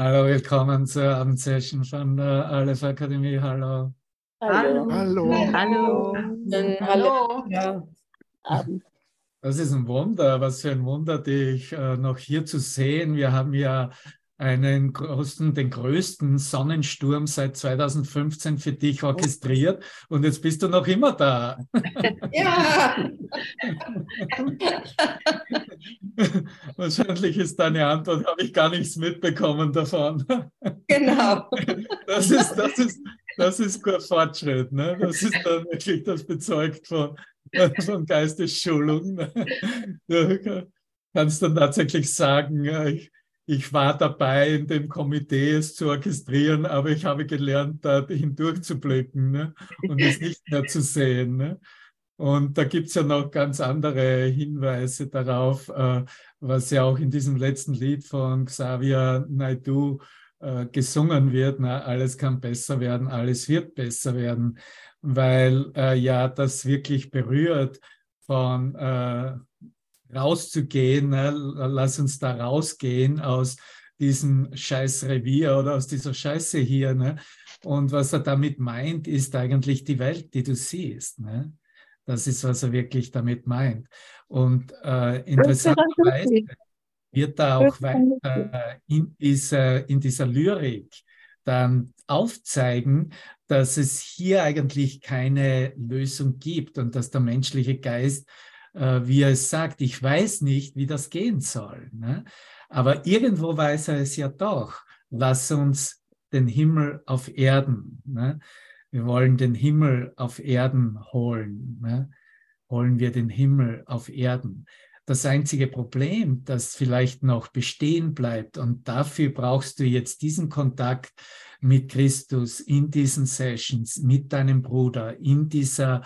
Hallo, willkommen zur Abendsession von der Aleph Akademie. Hallo. Hallo. Hallo. Hallo. Hallo. Ja. Abend. Das ist ein Wunder, was für ein Wunder, dich äh, noch hier zu sehen. Wir haben ja einen großen, den größten Sonnensturm seit 2015 für dich orchestriert und jetzt bist du noch immer da. Ja. Wahrscheinlich ist deine Antwort, habe ich gar nichts mitbekommen davon. Genau. Das ist, das ist, das ist Fortschritt. Ne? Das ist dann wirklich das bezeugt von, von Geistesschulung. Du kannst dann tatsächlich sagen, ich, ich war dabei, in dem Komitee es zu orchestrieren, aber ich habe gelernt, da hindurchzublicken ne? und es nicht mehr zu sehen. Ne? Und da gibt es ja noch ganz andere Hinweise darauf, äh, was ja auch in diesem letzten Lied von Xavier Naidu äh, gesungen wird. Na, alles kann besser werden, alles wird besser werden, weil äh, ja das wirklich berührt von äh, rauszugehen, ne? lass uns da rausgehen aus diesem scheiß Revier oder aus dieser Scheiße hier. Ne? Und was er damit meint, ist eigentlich die Welt, die du siehst. Ne? Das ist, was er wirklich damit meint. Und äh, interessanterweise wird da auch weiter in dieser, in dieser Lyrik dann aufzeigen, dass es hier eigentlich keine Lösung gibt und dass der menschliche Geist äh, wie er es sagt, ich weiß nicht, wie das gehen soll. Ne? Aber irgendwo weiß er es ja doch. Lass uns den Himmel auf Erden. Ne? Wir wollen den Himmel auf Erden holen. Ne? Holen wir den Himmel auf Erden. Das einzige Problem, das vielleicht noch bestehen bleibt, und dafür brauchst du jetzt diesen Kontakt mit Christus in diesen Sessions, mit deinem Bruder, in dieser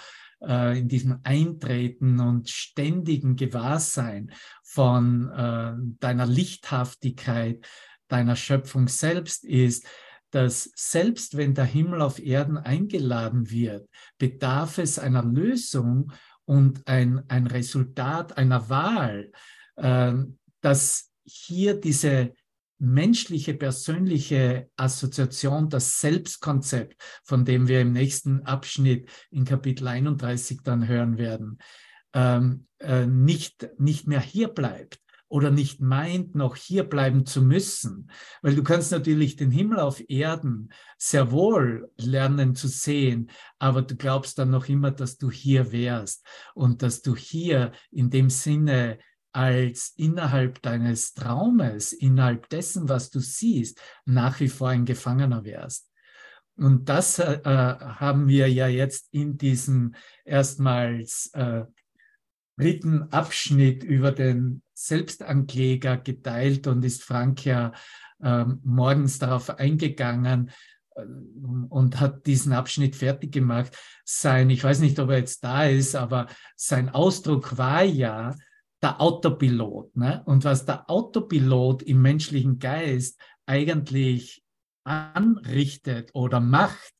äh, in diesem Eintreten und ständigen Gewahrsein von äh, deiner Lichthaftigkeit, deiner Schöpfung selbst ist, dass selbst wenn der Himmel auf Erden eingeladen wird, bedarf es einer Lösung und ein, ein Resultat einer Wahl, äh, dass hier diese menschliche, persönliche Assoziation, das Selbstkonzept, von dem wir im nächsten Abschnitt in Kapitel 31 dann hören werden, ähm, äh, nicht, nicht mehr hier bleibt oder nicht meint, noch hier bleiben zu müssen. Weil du kannst natürlich den Himmel auf Erden sehr wohl lernen zu sehen, aber du glaubst dann noch immer, dass du hier wärst und dass du hier in dem Sinne als innerhalb deines Traumes, innerhalb dessen, was du siehst, nach wie vor ein Gefangener wärst. Und das äh, haben wir ja jetzt in diesem erstmals äh, dritten Abschnitt über den Selbstankläger geteilt und ist Frank ja äh, morgens darauf eingegangen äh, und hat diesen Abschnitt fertig gemacht. Sein, ich weiß nicht, ob er jetzt da ist, aber sein Ausdruck war ja, der Autopilot. Ne? Und was der Autopilot im menschlichen Geist eigentlich anrichtet oder macht,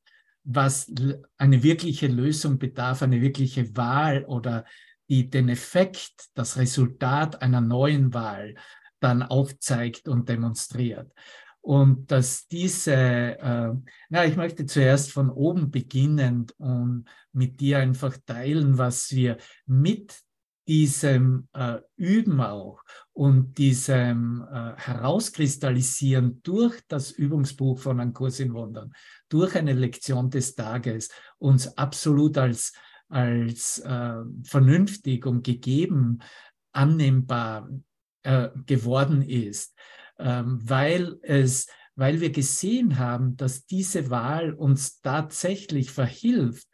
was eine wirkliche Lösung bedarf, eine wirkliche Wahl oder die den Effekt, das Resultat einer neuen Wahl dann aufzeigt und demonstriert. Und dass diese, äh, na, ich möchte zuerst von oben beginnen und mit dir einfach teilen, was wir mit diesem äh, Üben auch und diesem äh, Herauskristallisieren durch das Übungsbuch von Ein Kurs in Wundern, durch eine Lektion des Tages uns absolut als, als äh, vernünftig und gegeben annehmbar äh, geworden ist, ähm, weil es weil wir gesehen haben, dass diese Wahl uns tatsächlich verhilft,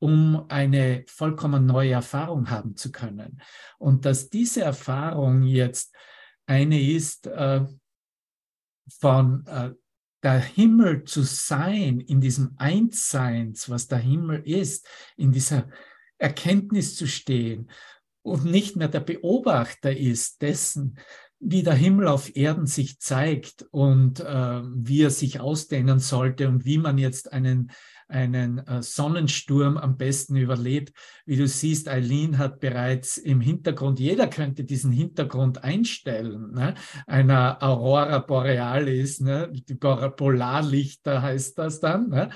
um eine vollkommen neue Erfahrung haben zu können. Und dass diese Erfahrung jetzt eine ist, äh, von äh, der Himmel zu sein, in diesem Einsseins, was der Himmel ist, in dieser Erkenntnis zu stehen und nicht mehr der Beobachter ist dessen, wie der Himmel auf Erden sich zeigt und äh, wie er sich ausdehnen sollte und wie man jetzt einen, einen äh, Sonnensturm am besten überlebt. Wie du siehst, Eileen hat bereits im Hintergrund, jeder könnte diesen Hintergrund einstellen, ne? einer Aurora Borealis, ne? die Polarlichter heißt das dann. Ne?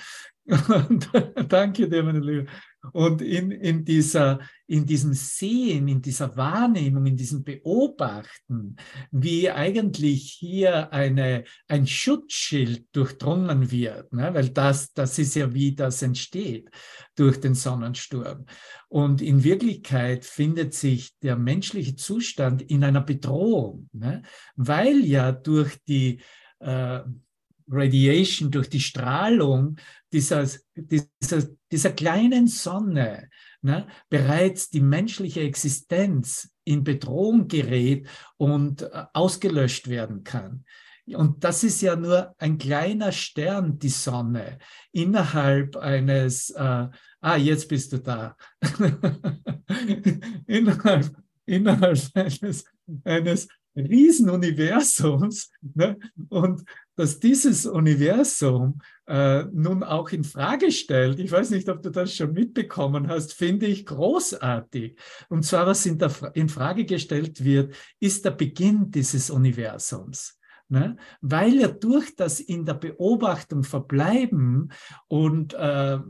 Und, danke dir, meine Liebe. Und in, in, dieser, in diesem Sehen, in dieser Wahrnehmung, in diesem Beobachten, wie eigentlich hier eine, ein Schutzschild durchdrungen wird, ne? weil das, das ist ja, wie das entsteht durch den Sonnensturm. Und in Wirklichkeit findet sich der menschliche Zustand in einer Bedrohung, ne? weil ja durch die äh, Radiation, durch die Strahlung dieser, dieser, dieser kleinen Sonne ne, bereits die menschliche Existenz in Bedrohung gerät und äh, ausgelöscht werden kann. Und das ist ja nur ein kleiner Stern, die Sonne, innerhalb eines, äh, ah, jetzt bist du da, innerhalb, innerhalb eines, eines Riesenuniversums. Ne? Und dass dieses Universum äh, nun auch in Frage stellt, ich weiß nicht, ob du das schon mitbekommen hast, finde ich großartig. Und zwar, was in, der, in Frage gestellt wird, ist der Beginn dieses Universums. Ne? Weil ja durch das in der Beobachtung verbleiben und äh, äh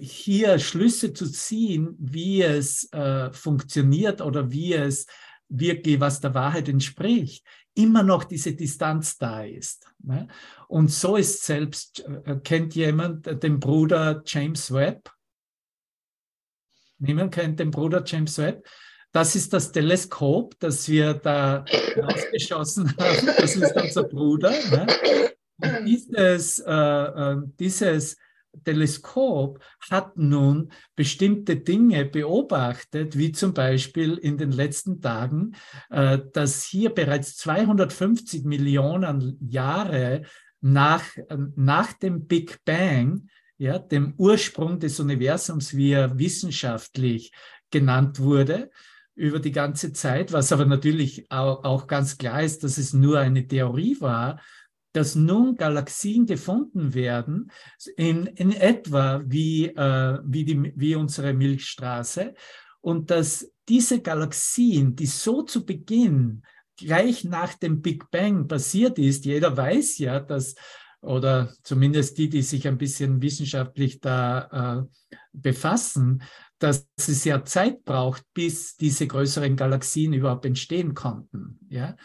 hier Schlüsse zu ziehen, wie es äh, funktioniert oder wie es wirklich, was der Wahrheit entspricht, immer noch diese Distanz da ist. Ne? Und so ist selbst, äh, kennt jemand den Bruder James Webb? Niemand kennt den Bruder James Webb? Das ist das Teleskop, das wir da ausgeschossen haben. Das ist unser Bruder. Ne? Und dieses, äh, äh, dieses Teleskop hat nun bestimmte Dinge beobachtet, wie zum Beispiel in den letzten Tagen, äh, dass hier bereits 250 Millionen Jahre nach, nach dem Big Bang, ja, dem Ursprung des Universums, wie er wissenschaftlich genannt wurde, über die ganze Zeit, was aber natürlich auch ganz klar ist, dass es nur eine Theorie war, dass nun Galaxien gefunden werden, in, in etwa wie, äh, wie, die, wie unsere Milchstraße, und dass diese Galaxien, die so zu Beginn gleich nach dem Big Bang passiert ist, jeder weiß ja, dass, oder zumindest die, die sich ein bisschen wissenschaftlich da äh, befassen, dass es ja Zeit braucht, bis diese größeren Galaxien überhaupt entstehen konnten. Ja?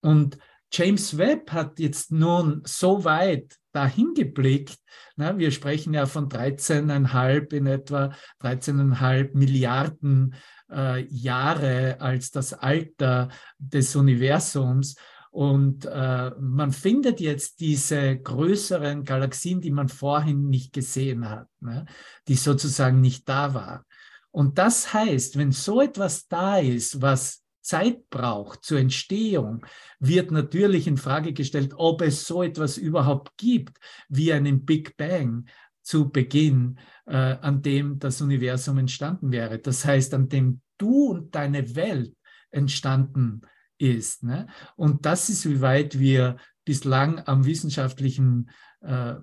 Und James Webb hat jetzt nun so weit dahin geblickt. Na, wir sprechen ja von 13,5 in etwa 13,5 Milliarden äh, Jahre als das Alter des Universums. Und äh, man findet jetzt diese größeren Galaxien, die man vorhin nicht gesehen hat, ne? die sozusagen nicht da war. Und das heißt, wenn so etwas da ist, was Zeit braucht zur Entstehung, wird natürlich in Frage gestellt, ob es so etwas überhaupt gibt wie einen Big Bang zu Beginn, äh, an dem das Universum entstanden wäre. Das heißt, an dem du und deine Welt entstanden ist. Ne? Und das ist, wie weit wir bislang am wissenschaftlichen äh,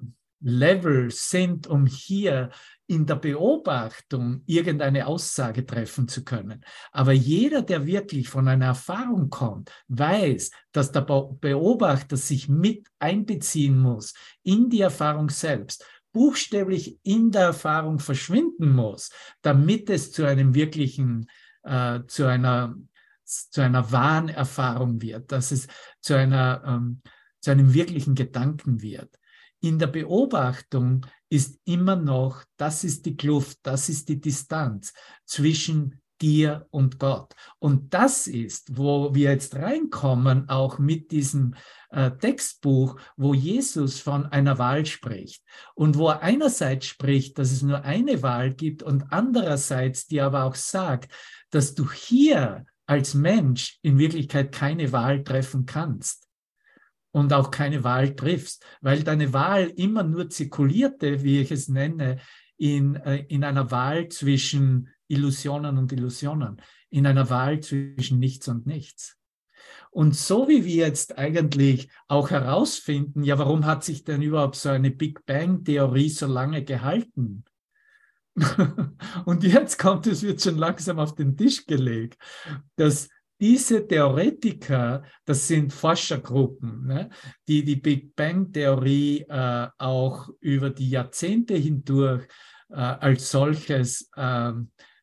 Level sind, um hier in der Beobachtung irgendeine Aussage treffen zu können. Aber jeder, der wirklich von einer Erfahrung kommt, weiß, dass der Beobachter sich mit einbeziehen muss in die Erfahrung selbst, buchstäblich in der Erfahrung verschwinden muss, damit es zu einem wirklichen, äh, zu einer zu einer wahren Erfahrung wird, dass es zu einer ähm, zu einem wirklichen Gedanken wird in der Beobachtung ist immer noch, das ist die Kluft, das ist die Distanz zwischen dir und Gott. Und das ist, wo wir jetzt reinkommen, auch mit diesem äh, Textbuch, wo Jesus von einer Wahl spricht. Und wo er einerseits spricht, dass es nur eine Wahl gibt und andererseits die aber auch sagt, dass du hier als Mensch in Wirklichkeit keine Wahl treffen kannst und auch keine Wahl triffst, weil deine Wahl immer nur zirkulierte, wie ich es nenne, in, äh, in einer Wahl zwischen Illusionen und Illusionen, in einer Wahl zwischen nichts und nichts. Und so wie wir jetzt eigentlich auch herausfinden, ja, warum hat sich denn überhaupt so eine Big Bang-Theorie so lange gehalten? Und jetzt kommt es, wird schon langsam auf den Tisch gelegt, dass diese Theoretiker, das sind Forschergruppen, ne, die die Big Bang-Theorie äh, auch über die Jahrzehnte hindurch äh, als solches äh,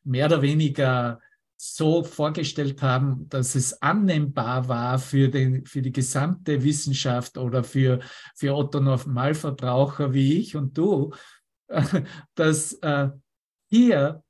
mehr oder weniger so vorgestellt haben, dass es annehmbar war für, den, für die gesamte Wissenschaft oder für, für Otto Normalverbraucher wie ich und du, dass äh, hier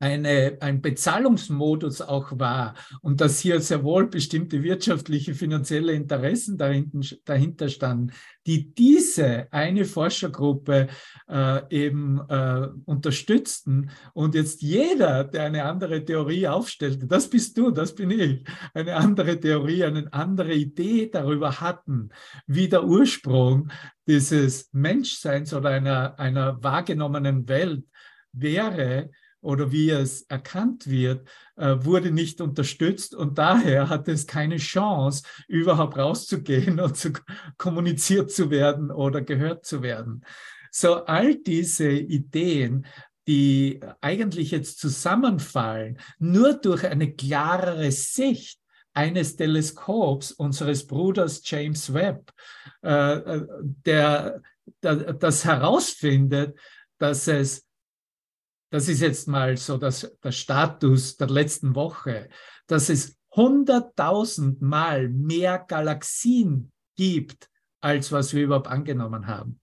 eine, ein Bezahlungsmodus auch war und dass hier sehr wohl bestimmte wirtschaftliche, finanzielle Interessen dahinten, dahinter standen, die diese eine Forschergruppe äh, eben äh, unterstützten. Und jetzt jeder, der eine andere Theorie aufstellte, das bist du, das bin ich, eine andere Theorie, eine andere Idee darüber hatten, wie der Ursprung dieses Menschseins oder einer, einer wahrgenommenen Welt wäre, oder wie es erkannt wird, äh, wurde nicht unterstützt und daher hat es keine Chance, überhaupt rauszugehen und zu kommuniziert zu werden oder gehört zu werden. So all diese Ideen, die eigentlich jetzt zusammenfallen, nur durch eine klarere Sicht eines Teleskops unseres Bruders James Webb, äh, äh, der, der das herausfindet, dass es das ist jetzt mal so das, der Status der letzten Woche, dass es 100.000 Mal mehr Galaxien gibt, als was wir überhaupt angenommen haben.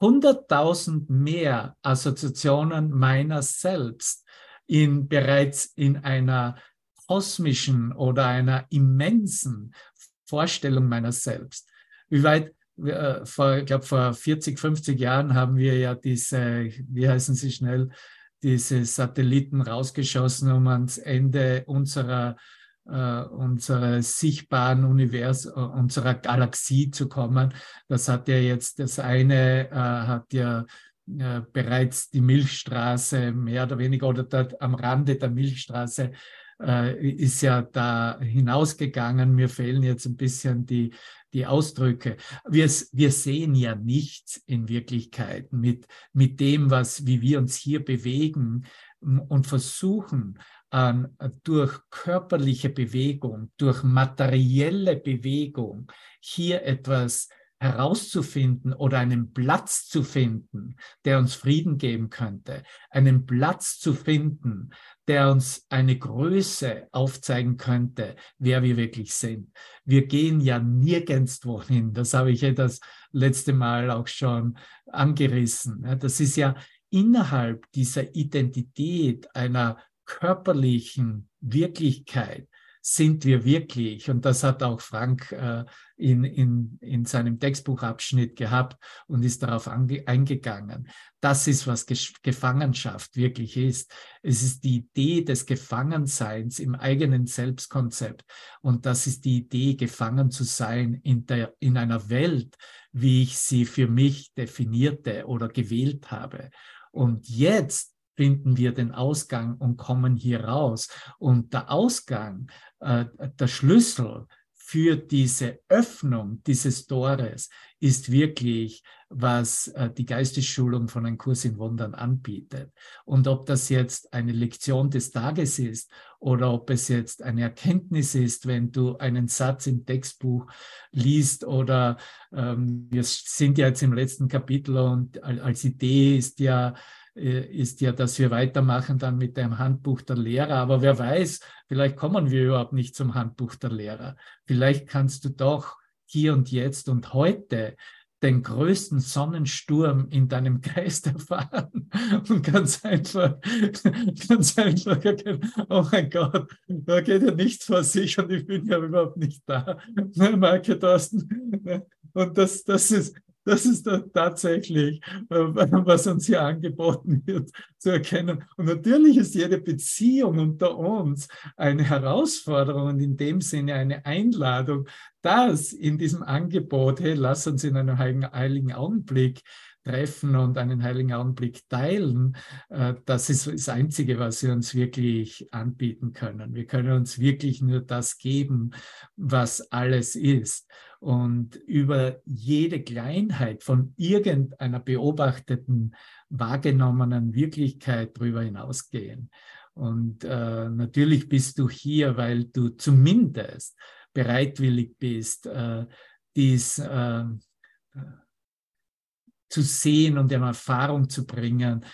100.000 mehr Assoziationen meiner selbst in bereits in einer kosmischen oder einer immensen Vorstellung meiner selbst. Wie weit, äh, vor, ich glaube, vor 40, 50 Jahren haben wir ja diese, wie heißen sie schnell, diese Satelliten rausgeschossen, um ans Ende unserer, äh, unserer sichtbaren Univers, äh, unserer Galaxie zu kommen. Das hat ja jetzt, das eine äh, hat ja äh, bereits die Milchstraße mehr oder weniger oder dort am Rande der Milchstraße ist ja da hinausgegangen. Mir fehlen jetzt ein bisschen die, die Ausdrücke. Wir, wir sehen ja nichts in Wirklichkeit mit, mit dem, was, wie wir uns hier bewegen und versuchen, äh, durch körperliche Bewegung, durch materielle Bewegung hier etwas herauszufinden oder einen Platz zu finden, der uns Frieden geben könnte, einen Platz zu finden, der uns eine Größe aufzeigen könnte, wer wir wirklich sind. Wir gehen ja nirgendwo hin. Das habe ich ja das letzte Mal auch schon angerissen. Das ist ja innerhalb dieser Identität einer körperlichen Wirklichkeit sind wir wirklich, und das hat auch Frank äh, in, in, in seinem Textbuchabschnitt gehabt und ist darauf eingegangen. Das ist, was Gefangenschaft wirklich ist. Es ist die Idee des Gefangenseins im eigenen Selbstkonzept. Und das ist die Idee, gefangen zu sein in, der, in einer Welt, wie ich sie für mich definierte oder gewählt habe. Und jetzt finden wir den Ausgang und kommen hier raus. Und der Ausgang, äh, der Schlüssel für diese Öffnung dieses Tores ist wirklich, was äh, die Geistesschulung von einem Kurs in Wundern anbietet. Und ob das jetzt eine Lektion des Tages ist oder ob es jetzt eine Erkenntnis ist, wenn du einen Satz im Textbuch liest oder ähm, wir sind ja jetzt im letzten Kapitel und als Idee ist ja ist ja, dass wir weitermachen dann mit dem Handbuch der Lehrer. Aber wer weiß, vielleicht kommen wir überhaupt nicht zum Handbuch der Lehrer. Vielleicht kannst du doch hier und jetzt und heute den größten Sonnensturm in deinem Geist erfahren und ganz einfach, ganz einfach, oh mein Gott, da geht ja nichts vor sich und ich bin ja überhaupt nicht da. Marke Thorsten. Und das, das ist, das ist tatsächlich, äh, was uns hier angeboten wird, zu erkennen. Und natürlich ist jede Beziehung unter uns eine Herausforderung und in dem Sinne eine Einladung, dass in diesem Angebot, hey, lass uns in einem heiligen Augenblick treffen und einen heiligen Augenblick teilen, äh, das ist das Einzige, was wir uns wirklich anbieten können. Wir können uns wirklich nur das geben, was alles ist. Und über jede Kleinheit von irgendeiner beobachteten, wahrgenommenen Wirklichkeit darüber hinausgehen. Und äh, natürlich bist du hier, weil du zumindest bereitwillig bist, äh, dies äh, zu sehen und in Erfahrung zu bringen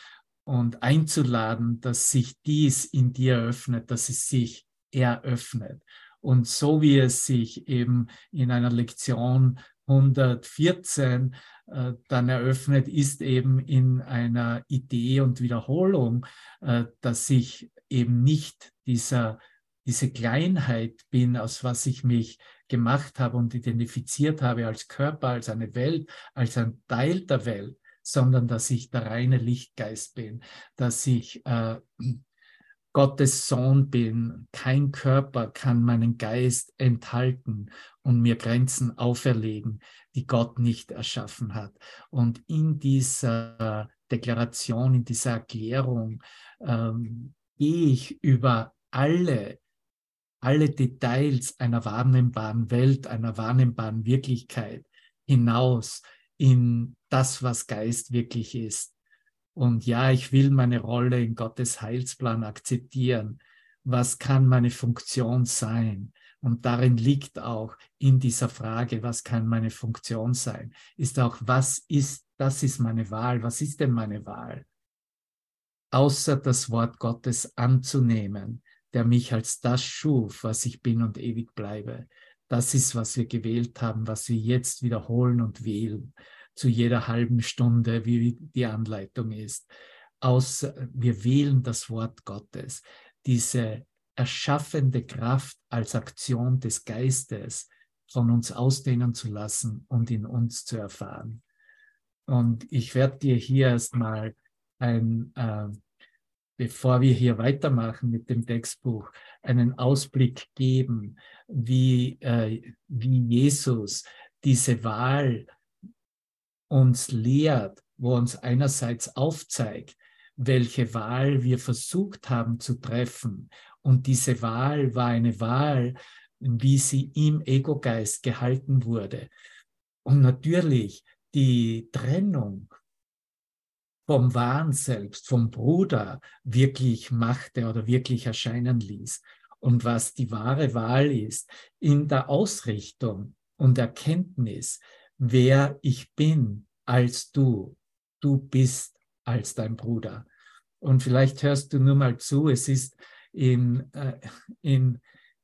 und einzuladen, dass sich dies in dir öffnet, dass es sich eröffnet. Und so wie es sich eben in einer Lektion 114 äh, dann eröffnet, ist eben in einer Idee und Wiederholung, äh, dass ich eben nicht dieser, diese Kleinheit bin, aus was ich mich gemacht habe und identifiziert habe als Körper, als eine Welt, als ein Teil der Welt, sondern dass ich der reine Lichtgeist bin, dass ich äh, Gottes Sohn bin. Kein Körper kann meinen Geist enthalten und mir Grenzen auferlegen, die Gott nicht erschaffen hat. Und in dieser Deklaration, in dieser Erklärung ähm, gehe ich über alle alle Details einer wahrnehmbaren Welt, einer wahrnehmbaren Wirklichkeit hinaus in das, was Geist wirklich ist. Und ja, ich will meine Rolle in Gottes Heilsplan akzeptieren. Was kann meine Funktion sein? Und darin liegt auch in dieser Frage, was kann meine Funktion sein, ist auch, was ist, das ist meine Wahl, was ist denn meine Wahl? Außer das Wort Gottes anzunehmen, der mich als das schuf, was ich bin und ewig bleibe. Das ist, was wir gewählt haben, was wir jetzt wiederholen und wählen, zu jeder halben Stunde, wie die Anleitung ist. Aus, wir wählen das Wort Gottes, diese erschaffende Kraft als Aktion des Geistes von uns ausdehnen zu lassen und in uns zu erfahren. Und ich werde dir hier erstmal ein äh, bevor wir hier weitermachen mit dem Textbuch, einen Ausblick geben, wie, äh, wie Jesus diese Wahl uns lehrt, wo uns einerseits aufzeigt, welche Wahl wir versucht haben zu treffen. Und diese Wahl war eine Wahl, wie sie im Ego-Geist gehalten wurde. Und natürlich die Trennung vom wahren Selbst, vom Bruder wirklich machte oder wirklich erscheinen ließ. Und was die wahre Wahl ist, in der Ausrichtung und Erkenntnis, wer ich bin als du. Du bist als dein Bruder. Und vielleicht hörst du nur mal zu, es ist in, äh, in,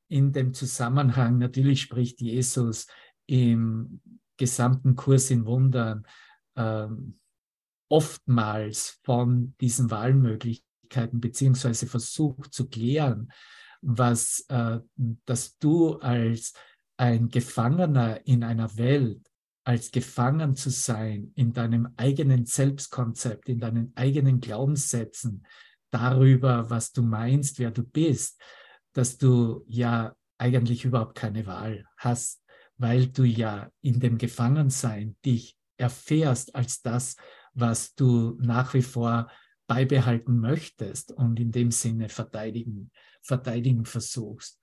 in dem Zusammenhang, natürlich spricht Jesus im gesamten Kurs in Wundern ähm, oftmals von diesen Wahlmöglichkeiten beziehungsweise versucht zu klären, was, äh, dass du als ein Gefangener in einer Welt, als gefangen zu sein in deinem eigenen Selbstkonzept, in deinen eigenen Glaubenssätzen darüber, was du meinst, wer du bist, dass du ja eigentlich überhaupt keine Wahl hast, weil du ja in dem Gefangensein dich erfährst als das, was du nach wie vor beibehalten möchtest und in dem Sinne verteidigen, verteidigen versuchst.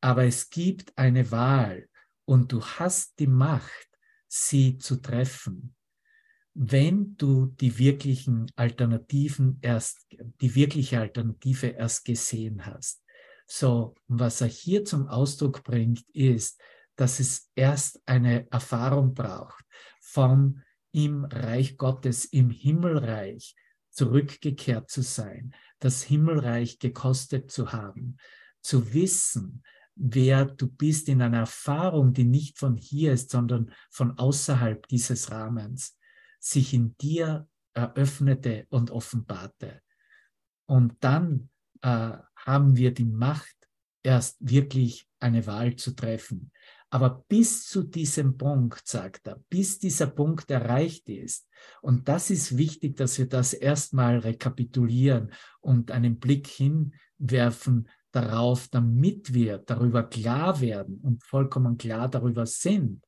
Aber es gibt eine Wahl und du hast die Macht, sie zu treffen, wenn du die wirklichen Alternativen erst, die wirkliche Alternative erst gesehen hast. So, was er hier zum Ausdruck bringt, ist, dass es erst eine Erfahrung braucht vom im Reich Gottes, im Himmelreich zurückgekehrt zu sein, das Himmelreich gekostet zu haben, zu wissen, wer du bist in einer Erfahrung, die nicht von hier ist, sondern von außerhalb dieses Rahmens, sich in dir eröffnete und offenbarte. Und dann äh, haben wir die Macht, erst wirklich eine Wahl zu treffen. Aber bis zu diesem Punkt, sagt er, bis dieser Punkt erreicht ist, und das ist wichtig, dass wir das erstmal rekapitulieren und einen Blick hinwerfen darauf, damit wir darüber klar werden und vollkommen klar darüber sind,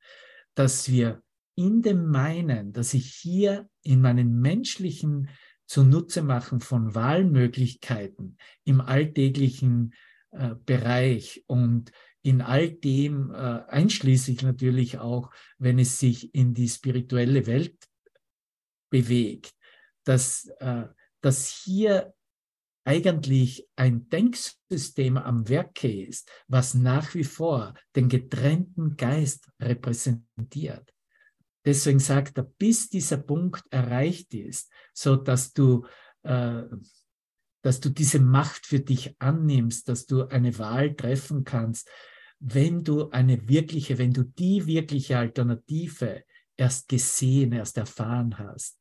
dass wir in dem Meinen, dass ich hier in meinen menschlichen zunutze machen von Wahlmöglichkeiten im alltäglichen äh, Bereich und in all dem, äh, einschließlich natürlich auch, wenn es sich in die spirituelle Welt bewegt, dass, äh, dass hier eigentlich ein Denksystem am Werke ist, was nach wie vor den getrennten Geist repräsentiert. Deswegen sagt er, bis dieser Punkt erreicht ist, so dass du, äh, dass du diese Macht für dich annimmst, dass du eine Wahl treffen kannst, wenn du eine wirkliche, wenn du die wirkliche Alternative erst gesehen, erst erfahren hast,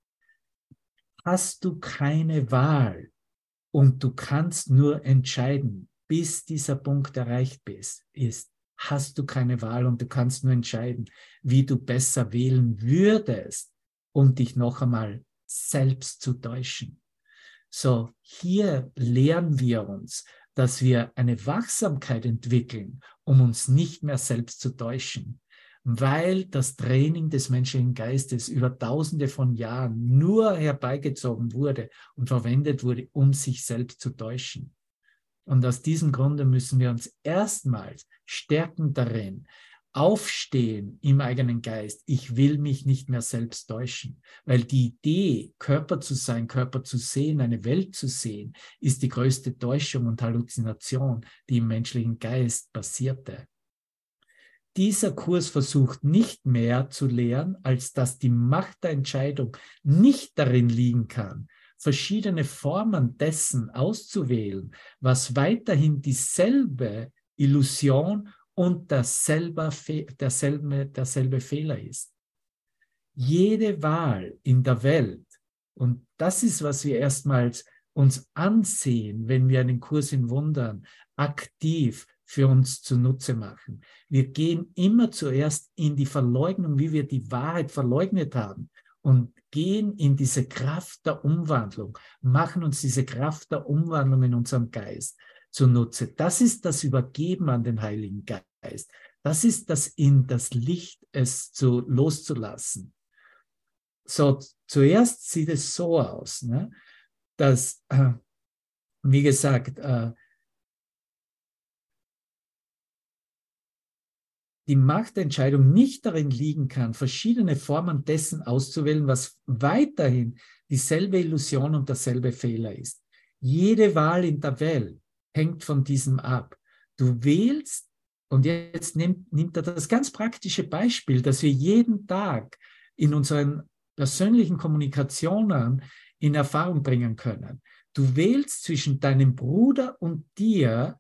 hast du keine Wahl und du kannst nur entscheiden, bis dieser Punkt erreicht bist, ist, hast du keine Wahl und du kannst nur entscheiden, wie du besser wählen würdest, um dich noch einmal selbst zu täuschen. So, hier lernen wir uns, dass wir eine Wachsamkeit entwickeln, um uns nicht mehr selbst zu täuschen, weil das Training des menschlichen Geistes über tausende von Jahren nur herbeigezogen wurde und verwendet wurde, um sich selbst zu täuschen. Und aus diesem Grunde müssen wir uns erstmals stärken darin, aufstehen im eigenen Geist. Ich will mich nicht mehr selbst täuschen, weil die Idee, Körper zu sein, Körper zu sehen, eine Welt zu sehen, ist die größte Täuschung und Halluzination, die im menschlichen Geist passierte. Dieser Kurs versucht nicht mehr zu lehren, als dass die Macht der Entscheidung nicht darin liegen kann, verschiedene Formen dessen auszuwählen, was weiterhin dieselbe Illusion und derselbe, derselbe, derselbe Fehler ist. Jede Wahl in der Welt, und das ist, was wir erstmals uns ansehen, wenn wir einen Kurs in Wundern aktiv für uns zunutze machen. Wir gehen immer zuerst in die Verleugnung, wie wir die Wahrheit verleugnet haben und gehen in diese Kraft der Umwandlung, machen uns diese Kraft der Umwandlung in unserem Geist zunutze. Das ist das Übergeben an den Heiligen Geist. Das ist das in das Licht es zu loszulassen. So, zuerst sieht es so aus, ne, dass, äh, wie gesagt, äh, die Machtentscheidung nicht darin liegen kann, verschiedene Formen dessen auszuwählen, was weiterhin dieselbe Illusion und derselbe Fehler ist. Jede Wahl in der Welt hängt von diesem ab. Du wählst, und jetzt nimmt, nimmt er das ganz praktische Beispiel, dass wir jeden Tag in unseren persönlichen Kommunikationen in Erfahrung bringen können. Du wählst zwischen deinem Bruder und dir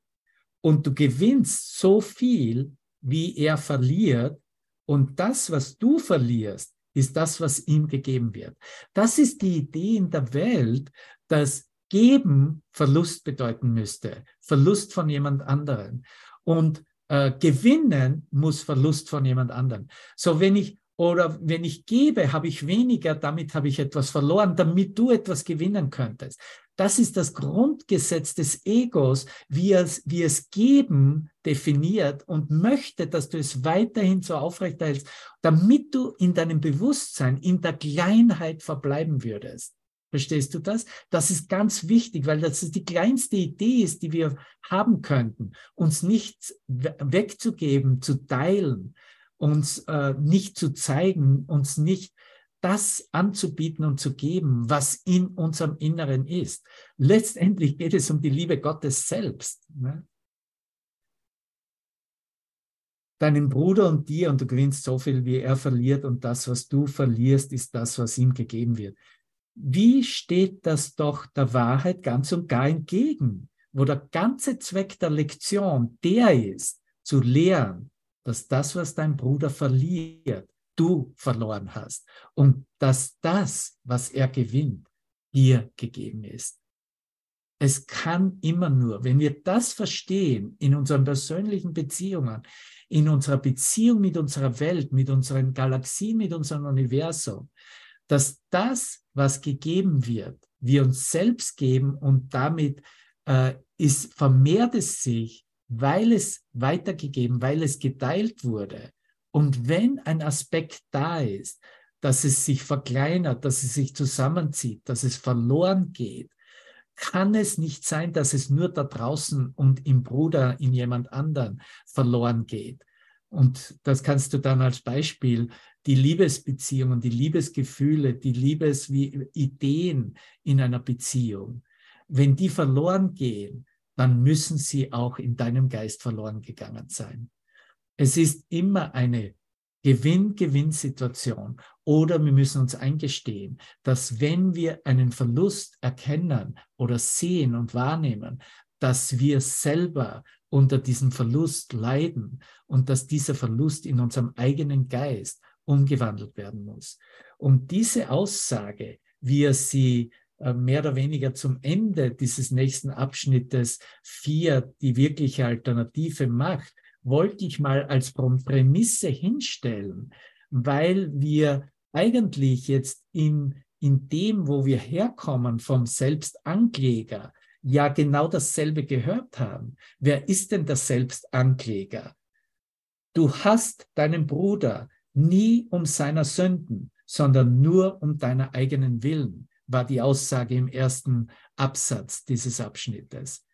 und du gewinnst so viel, wie er verliert. Und das, was du verlierst, ist das, was ihm gegeben wird. Das ist die Idee in der Welt, dass Geben Verlust bedeuten müsste, Verlust von jemand anderen. Und äh, Gewinnen muss Verlust von jemand anderem. So, wenn ich oder wenn ich gebe, habe ich weniger, damit habe ich etwas verloren, damit du etwas gewinnen könntest. Das ist das Grundgesetz des Egos, wie es, wie es geben definiert und möchte, dass du es weiterhin so aufrechterhältst, damit du in deinem Bewusstsein, in der Kleinheit verbleiben würdest. Verstehst du das? Das ist ganz wichtig, weil das die kleinste Idee ist, die wir haben könnten, uns nichts wegzugeben, zu teilen, uns äh, nicht zu zeigen, uns nicht das anzubieten und zu geben, was in unserem Inneren ist. Letztendlich geht es um die Liebe Gottes selbst. Ne? Deinem Bruder und dir und du gewinnst so viel, wie er verliert und das, was du verlierst, ist das, was ihm gegeben wird. Wie steht das doch der Wahrheit ganz und gar entgegen, wo der ganze Zweck der Lektion der ist, zu lehren, dass das, was dein Bruder verliert, du verloren hast und dass das, was er gewinnt, dir gegeben ist. Es kann immer nur, wenn wir das verstehen in unseren persönlichen Beziehungen, in unserer Beziehung mit unserer Welt, mit unseren Galaxien, mit unserem Universum, dass das, was gegeben wird, wir uns selbst geben und damit äh, ist, vermehrt es sich, weil es weitergegeben, weil es geteilt wurde, Und wenn ein Aspekt da ist, dass es sich verkleinert, dass es sich zusammenzieht, dass es verloren geht, kann es nicht sein, dass es nur da draußen und im Bruder, in jemand anderen verloren geht. Und das kannst du dann als Beispiel die Liebesbeziehungen, die Liebesgefühle, die Liebesideen in einer Beziehung, wenn die verloren gehen, dann müssen sie auch in deinem Geist verloren gegangen sein. Es ist immer eine Gewinn-Gewinn-Situation. Oder wir müssen uns eingestehen, dass wenn wir einen Verlust erkennen oder sehen und wahrnehmen, dass wir selber unter diesem Verlust leiden und dass dieser Verlust in unserem eigenen Geist umgewandelt werden muss. Und diese Aussage, wie er sie äh, mehr oder weniger zum Ende dieses nächsten Abschnittes vier die wirkliche Alternative macht, wollte ich mal als Prämisse hinstellen, weil wir eigentlich jetzt in, in dem, wo wir herkommen, vom Selbstankläger, ja genau dasselbe gehört haben. Wer ist denn der Selbstankläger? Du hast deinen Bruder nie um seiner Sünden, sondern nur um deiner eigenen Willen, war die Aussage im ersten Absatz dieses Abschnittes.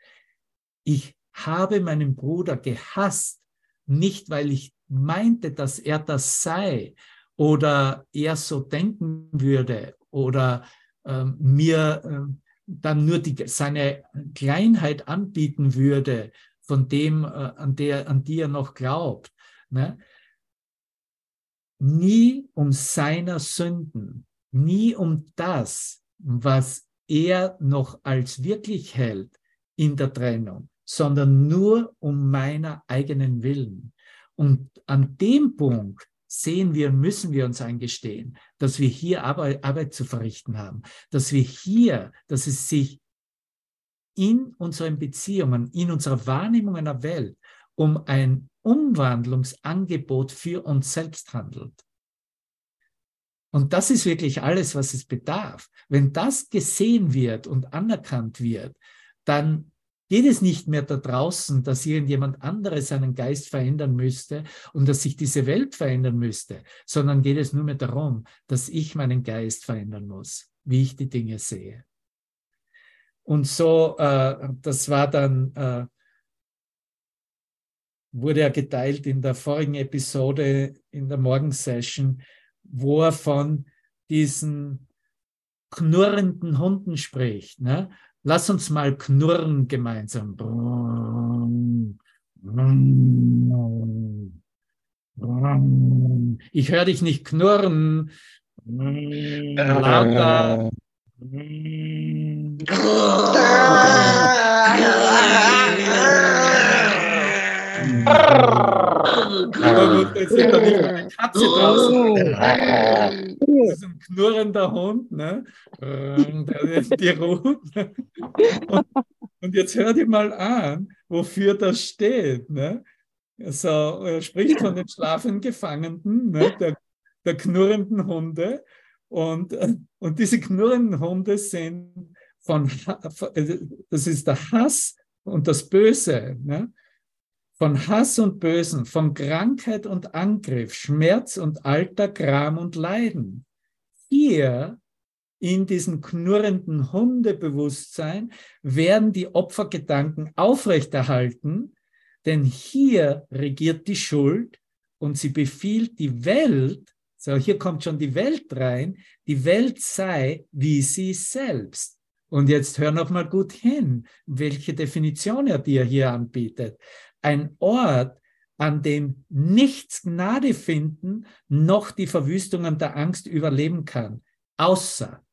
Ich habe meinen Bruder gehasst, nicht weil ich meinte, dass er das sei oder er so denken würde oder äh, mir äh, dann nur die, seine Kleinheit anbieten würde von dem, äh, an, der, an die er noch glaubt. Ne? Nie um seiner Sünden, nie um das, was er noch als wirklich hält in der Trennung, sondern nur um meiner eigenen Willen. Und an dem Punkt sehen wir, müssen wir uns eingestehen, dass wir hier Arbeit, Arbeit zu verrichten haben, dass wir hier, dass es sich in unseren Beziehungen, in unserer Wahrnehmung einer Welt um ein Umwandlungsangebot für uns selbst handelt. Und das ist wirklich alles, was es bedarf. Wenn das gesehen wird und anerkannt wird, dann geht es nicht mehr da draußen, dass irgendjemand anderes seinen Geist verändern müsste und dass sich diese Welt verändern müsste, sondern geht es nur mehr darum, dass ich meinen Geist verändern muss, wie ich die Dinge sehe. Und so, äh, das war dann, äh, wurde er geteilt in der vorigen Episode, in der Morgensession, wo er von diesen knurrenden Hunden spricht. Ne? Lass uns mal knurren gemeinsam. Ich höre dich nicht knurren. Lauter. Jetzt ist da nicht eine Katze draußen. Das ist ein knurrender Hund, ne? Die ruft. Und, und jetzt hör dir mal an, wofür das steht. Ne? Also, er spricht von den schlafenden Gefangenen, ne? der, der knurrenden Hunde. Und, und diese knurrenden Hunde sind von, das ist der Hass und das Böse. Ne? Von Hass und Bösen, von Krankheit und Angriff, Schmerz und Alter, Gram und Leiden. Hier in diesem knurrenden Hundebewusstsein werden die Opfergedanken aufrechterhalten, denn hier regiert die Schuld und sie befiehlt die Welt, so hier kommt schon die Welt rein, die Welt sei wie sie selbst. Und jetzt hör noch mal gut hin, welche Definition er dir hier anbietet ein Ort, an dem nichts Gnade finden, noch die Verwüstungen der Angst überleben kann. Außer,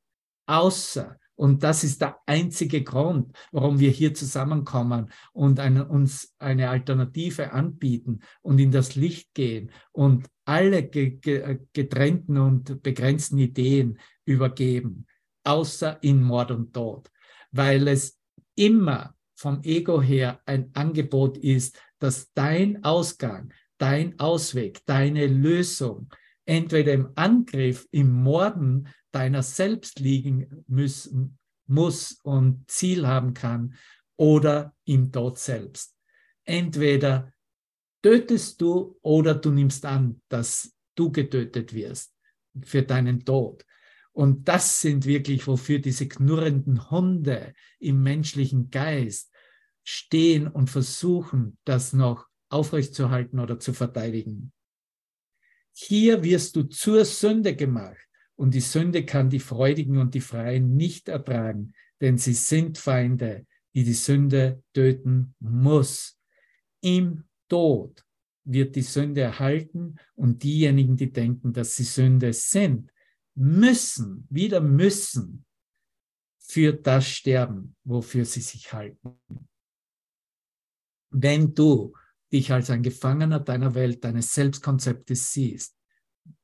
außer, und das ist der einzige Grund, warum wir hier zusammenkommen und eine, uns eine Alternative anbieten und in das Licht gehen und alle ge, ge, getrennten und begrenzten Ideen übergeben, außer in Mord und Tod, weil es immer vom Ego her ein Angebot ist, dass dein Ausgang, dein Ausweg, deine Lösung entweder im Angriff, im Morden deiner selbst liegen müssen, muss und Ziel haben kann oder im Tod selbst. Entweder tötest du oder du nimmst an, dass du getötet wirst für deinen Tod. Und das sind wirklich, wofür diese knurrenden Hunde im menschlichen Geist stehen und versuchen, das noch aufrechtzuerhalten oder zu verteidigen. Hier wirst du zur Sünde gemacht und die Sünde kann die Freudigen und die Freien nicht ertragen, denn sie sind Feinde, die die Sünde töten muss. Im Tod wird die Sünde erhalten und diejenigen, die denken, dass sie Sünde sind, müssen, wieder müssen, für das sterben, wofür sie sich halten. Wenn du dich als ein Gefangener deiner Welt, deines Selbstkonzeptes siehst,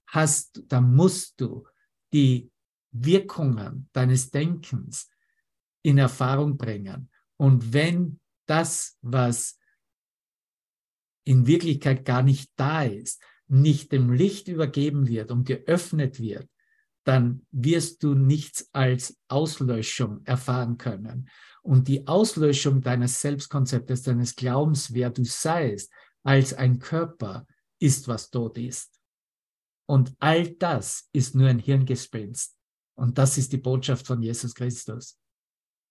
hast, dann musst du die Wirkungen deines Denkens in Erfahrung bringen. Und wenn das, was in Wirklichkeit gar nicht da ist, nicht dem Licht übergeben wird und geöffnet wird, dann wirst du nichts als Auslöschung erfahren können. Und die Auslöschung deines Selbstkonzeptes, deines Glaubens, wer du seist, als ein Körper, ist, was tot ist. Und all das ist nur ein Hirngespinst. Und das ist die Botschaft von Jesus Christus.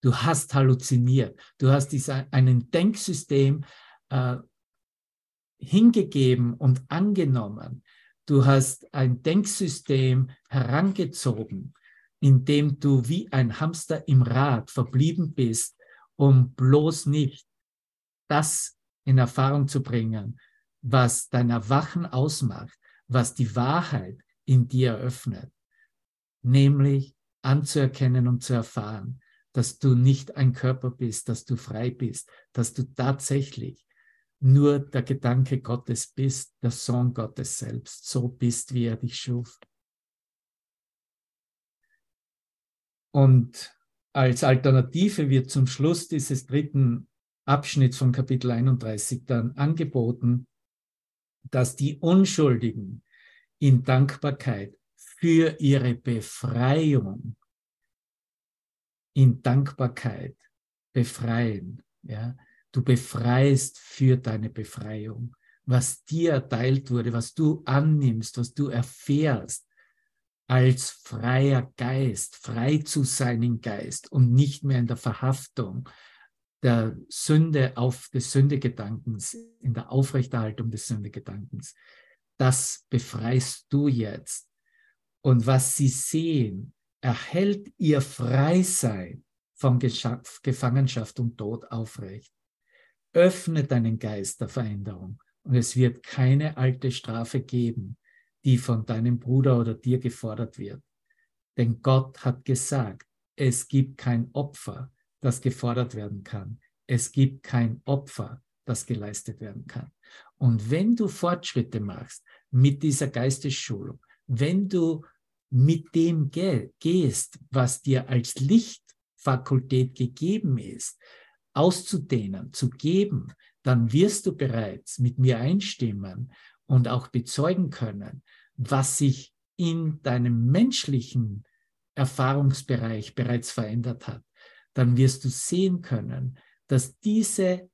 Du hast halluziniert. Du hast dieser, einen Denksystem äh, hingegeben und angenommen, Du hast ein Denksystem herangezogen, in dem du wie ein Hamster im Rad verblieben bist, um bloß nicht das in Erfahrung zu bringen, was dein Erwachen ausmacht, was die Wahrheit in dir öffnet, nämlich anzuerkennen und zu erfahren, dass du nicht ein Körper bist, dass du frei bist, dass du tatsächlich nur der Gedanke Gottes bist, der Sohn Gottes selbst, so bist, wie er dich schuf. Und als Alternative wird zum Schluss dieses dritten Abschnitts von Kapitel 31 dann angeboten, dass die Unschuldigen in Dankbarkeit für ihre Befreiung in Dankbarkeit befreien. Ja? Du befreist für deine Befreiung. Was dir erteilt wurde, was du annimmst, was du erfährst, als freier Geist, frei zu sein im Geist und nicht mehr in der Verhaftung der Sünde auf des Sündegedankens, in der Aufrechterhaltung des Sündegedankens. Das befreist du jetzt. Und was sie sehen, erhält ihr Freisein von Gefangenschaft und Tod aufrecht. Öffne deinen Geist der Veränderung und es wird keine alte Strafe geben, die von deinem Bruder oder dir gefordert wird. Denn Gott hat gesagt, es gibt kein Opfer, das gefordert werden kann. Es gibt kein Opfer, das geleistet werden kann. Und wenn du Fortschritte machst mit dieser Geistesschulung, wenn du mit dem gehst, was dir als Lichtfakultät gegeben ist, auszudehnen, zu geben, dann wirst du bereits mit mir einstimmen und auch bezeugen können, was sich in deinem menschlichen Erfahrungsbereich bereits verändert hat. Dann wirst du sehen können, dass diese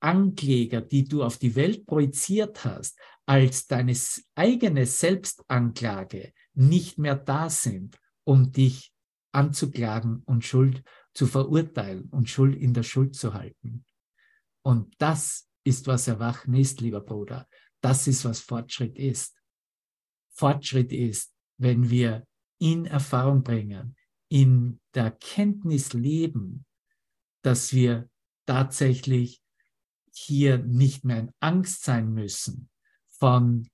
Ankläger, die du auf die Welt projiziert hast, als deine eigene Selbstanklage nicht mehr da sind, um dich anzuklagen und Schuld zu verurteilen und Schuld in der Schuld zu halten. Und das ist, was Erwachen ist, lieber Bruder. Das ist, was Fortschritt ist. Fortschritt ist, wenn wir in Erfahrung bringen, in der Kenntnis leben, dass wir tatsächlich hier nicht mehr in Angst sein müssen von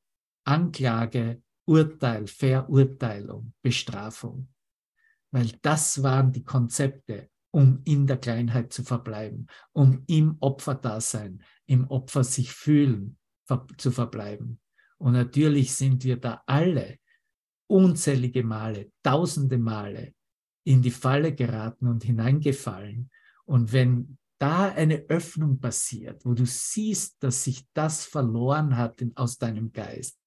Anklage, Urteil, Verurteilung, Bestrafung. Weil das waren die Konzepte, um in der Kleinheit zu verbleiben, um im Opferdasein, im Opfer sich fühlen zu verbleiben. Und natürlich sind wir da alle unzählige Male, tausende Male in die Falle geraten und hineingefallen. Und wenn da eine Öffnung passiert, wo du siehst, dass sich das verloren hat aus deinem Geist,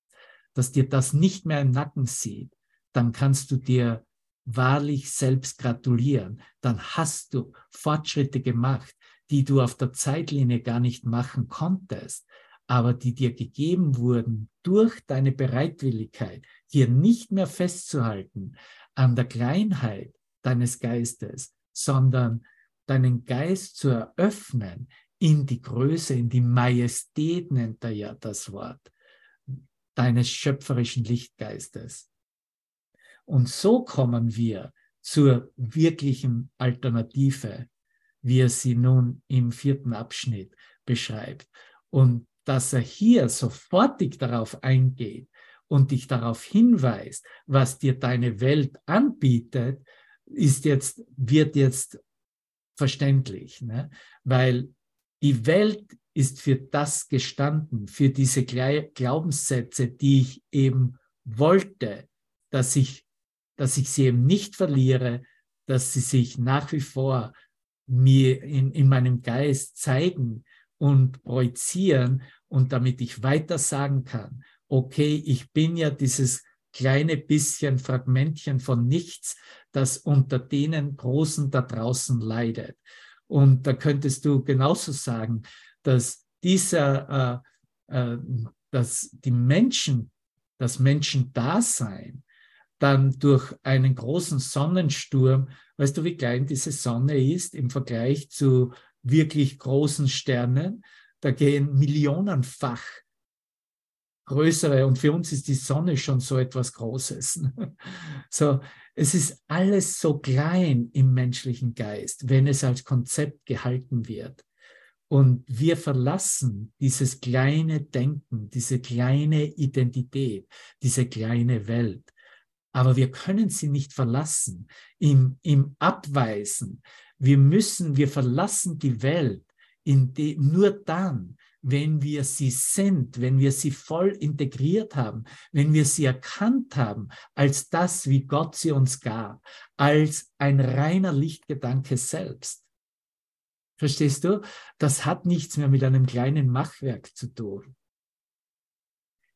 dass dir das nicht mehr im Nacken sieht, dann kannst du dir wahrlich selbst gratulieren, dann hast du Fortschritte gemacht, die du auf der Zeitlinie gar nicht machen konntest. Aber die dir gegeben wurden durch deine Bereitwilligkeit, hier nicht mehr festzuhalten an der Kleinheit deines Geistes, sondern deinen Geist zu eröffnen in die Größe, in die Majestät nennt er ja das Wort, deines schöpferischen Lichtgeistes. Und so kommen wir zur wirklichen Alternative, wie er sie nun im vierten Abschnitt beschreibt. Und dass er hier sofortig darauf eingeht und dich darauf hinweist, was dir deine Welt anbietet, ist jetzt, wird jetzt verständlich, ne? weil die Welt ist für das gestanden, für diese Glaubenssätze, die ich eben wollte, dass ich, dass ich sie eben nicht verliere, dass sie sich nach wie vor mir in, in meinem Geist zeigen und projizieren und damit ich weiter sagen kann, okay, ich bin ja dieses kleine bisschen Fragmentchen von nichts, das unter denen Großen da draußen leidet. Und da könntest du genauso sagen, dass dieser, äh, äh, dass die Menschen, das Menschendasein dann durch einen großen Sonnensturm, weißt du, wie klein diese Sonne ist im Vergleich zu wirklich großen Sternen? Da gehen millionenfach größere und für uns ist die Sonne schon so etwas Großes. So, es ist alles so klein im menschlichen Geist, wenn es als Konzept gehalten wird. Und wir verlassen dieses kleine Denken, diese kleine Identität, diese kleine Welt. Aber wir können sie nicht verlassen im, im Abweisen. Wir müssen, wir verlassen die Welt die, nur dann, wenn wir sie sind, wenn wir sie voll integriert haben, wenn wir sie erkannt haben als das, wie Gott sie uns gab, als ein reiner Lichtgedanke selbst. Verstehst du? Das hat nichts mehr mit einem kleinen Machwerk zu tun.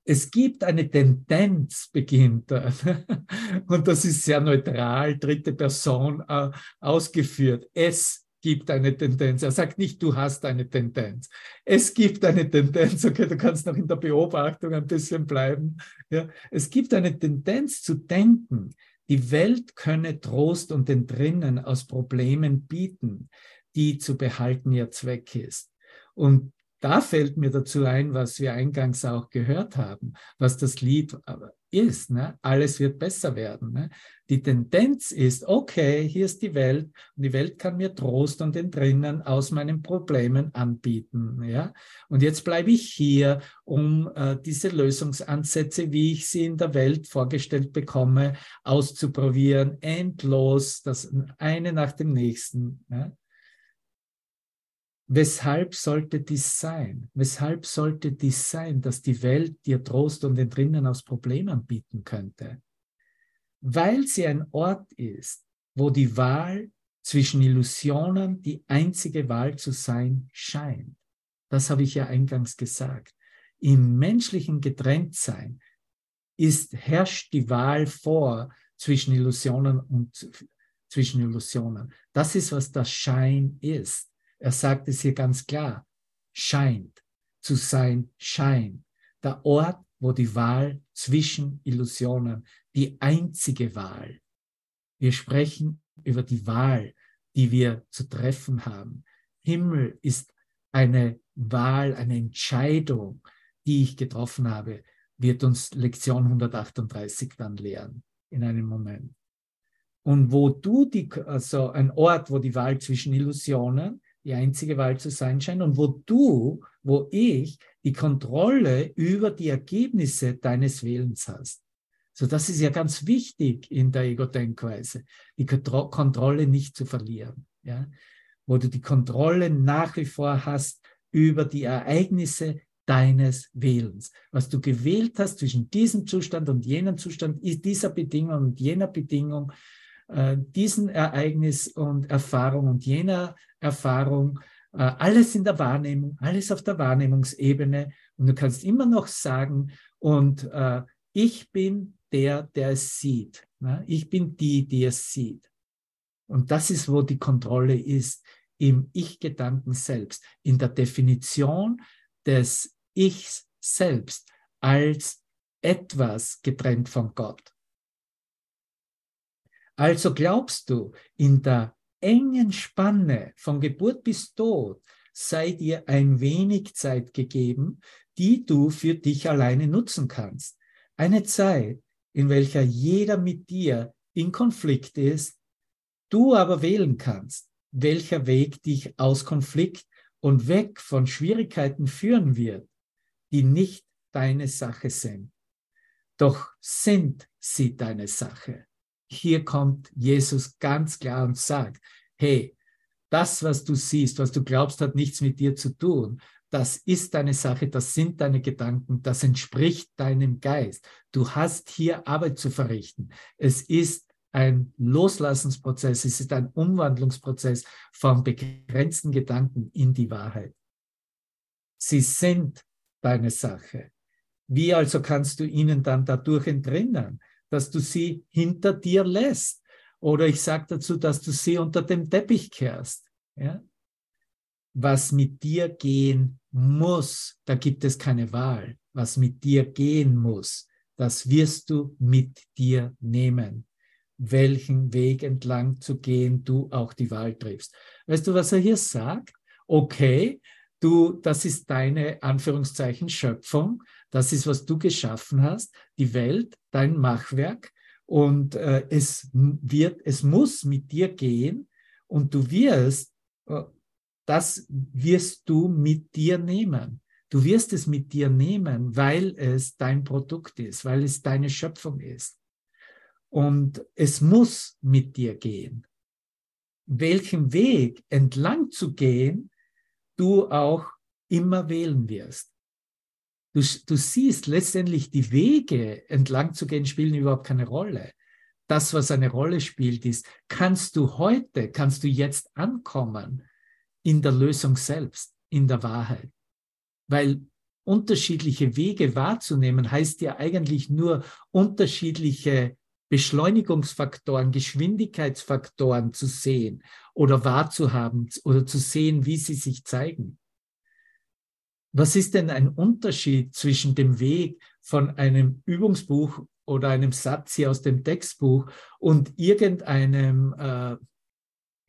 Es gibt eine Tendenz, beginnt er. Und das ist sehr neutral, dritte Person äh, ausgeführt. Es gibt eine Tendenz. Er sagt nicht, du hast eine Tendenz. Es gibt eine Tendenz. Okay, du kannst noch in der Beobachtung ein bisschen bleiben. Ja, es gibt eine Tendenz zu denken, die Welt könne Trost und Entrinnen aus Problemen bieten, die zu behalten ihr Zweck ist. Und da fällt mir dazu ein, was wir eingangs auch gehört haben, was das Lied ist. Ne? Alles wird besser werden. Ne? Die Tendenz ist, okay, hier ist die Welt und die Welt kann mir Trost und Entrinnen aus meinen Problemen anbieten. Ja? Und jetzt bleibe ich hier, um äh, diese Lösungsansätze, wie ich sie in der Welt vorgestellt bekomme, auszuprobieren, endlos, das eine nach dem nächsten. Ne? Weshalb sollte dies sein? Weshalb sollte dies sein, dass die Welt dir Trost und Entrinnen aus Problemen bieten könnte? Weil sie ein Ort ist, wo die Wahl zwischen Illusionen die einzige Wahl zu sein scheint. Das habe ich ja eingangs gesagt. Im menschlichen Getrenntsein ist, herrscht die Wahl vor zwischen Illusionen und zwischen Illusionen. Das ist, was das Schein ist. Er sagt es hier ganz klar, scheint zu sein, scheint. Der Ort, wo die Wahl zwischen Illusionen, die einzige Wahl. Wir sprechen über die Wahl, die wir zu treffen haben. Himmel ist eine Wahl, eine Entscheidung, die ich getroffen habe, wird uns Lektion 138 dann lehren in einem Moment. Und wo du die, also ein Ort, wo die Wahl zwischen Illusionen, die einzige Wahl zu sein scheint und wo du, wo ich die Kontrolle über die Ergebnisse deines Willens hast. So, das ist ja ganz wichtig in der Ego-Denkweise, die Kontrolle nicht zu verlieren, ja, wo du die Kontrolle nach wie vor hast über die Ereignisse deines Willens. Was du gewählt hast zwischen diesem Zustand und jenem Zustand, dieser Bedingung und jener Bedingung, äh, diesen Ereignis und Erfahrung und jener Erfahrung, äh, alles in der Wahrnehmung, alles auf der Wahrnehmungsebene. Und du kannst immer noch sagen, und äh, ich bin der, der es sieht. Ne? Ich bin die, die es sieht. Und das ist, wo die Kontrolle ist, im Ich-Gedanken selbst, in der Definition des Ich selbst als etwas getrennt von Gott. Also glaubst du, in der engen Spanne von Geburt bis Tod sei dir ein wenig Zeit gegeben, die du für dich alleine nutzen kannst. Eine Zeit, in welcher jeder mit dir in Konflikt ist, du aber wählen kannst, welcher Weg dich aus Konflikt und weg von Schwierigkeiten führen wird, die nicht deine Sache sind. Doch sind sie deine Sache. Hier kommt Jesus ganz klar und sagt, hey, das, was du siehst, was du glaubst, hat nichts mit dir zu tun. Das ist deine Sache, das sind deine Gedanken, das entspricht deinem Geist. Du hast hier Arbeit zu verrichten. Es ist ein Loslassensprozess, es ist ein Umwandlungsprozess von begrenzten Gedanken in die Wahrheit. Sie sind deine Sache. Wie also kannst du ihnen dann dadurch entrinnen, dass du sie hinter dir lässt? Oder ich sage dazu, dass du sie unter dem Teppich kehrst. Ja? Was mit dir gehen muss, da gibt es keine Wahl. Was mit dir gehen muss, das wirst du mit dir nehmen. Welchen Weg entlang zu gehen du auch die Wahl triffst. Weißt du, was er hier sagt? Okay, du, das ist deine Anführungszeichen Schöpfung. Das ist, was du geschaffen hast. Die Welt, dein Machwerk. Und äh, es wird, es muss mit dir gehen und du wirst, äh, das wirst du mit dir nehmen. Du wirst es mit dir nehmen, weil es dein Produkt ist, weil es deine Schöpfung ist. Und es muss mit dir gehen. Welchen Weg entlang zu gehen, du auch immer wählen wirst. Du, du siehst letztendlich die Wege entlang zu gehen, spielen überhaupt keine Rolle. Das, was eine Rolle spielt, ist, kannst du heute, kannst du jetzt ankommen in der Lösung selbst, in der Wahrheit. Weil unterschiedliche Wege wahrzunehmen heißt ja eigentlich nur unterschiedliche Beschleunigungsfaktoren, Geschwindigkeitsfaktoren zu sehen oder wahrzuhaben oder zu sehen, wie sie sich zeigen. Was ist denn ein Unterschied zwischen dem Weg von einem Übungsbuch oder einem Satz hier aus dem Textbuch und irgendeinem, äh,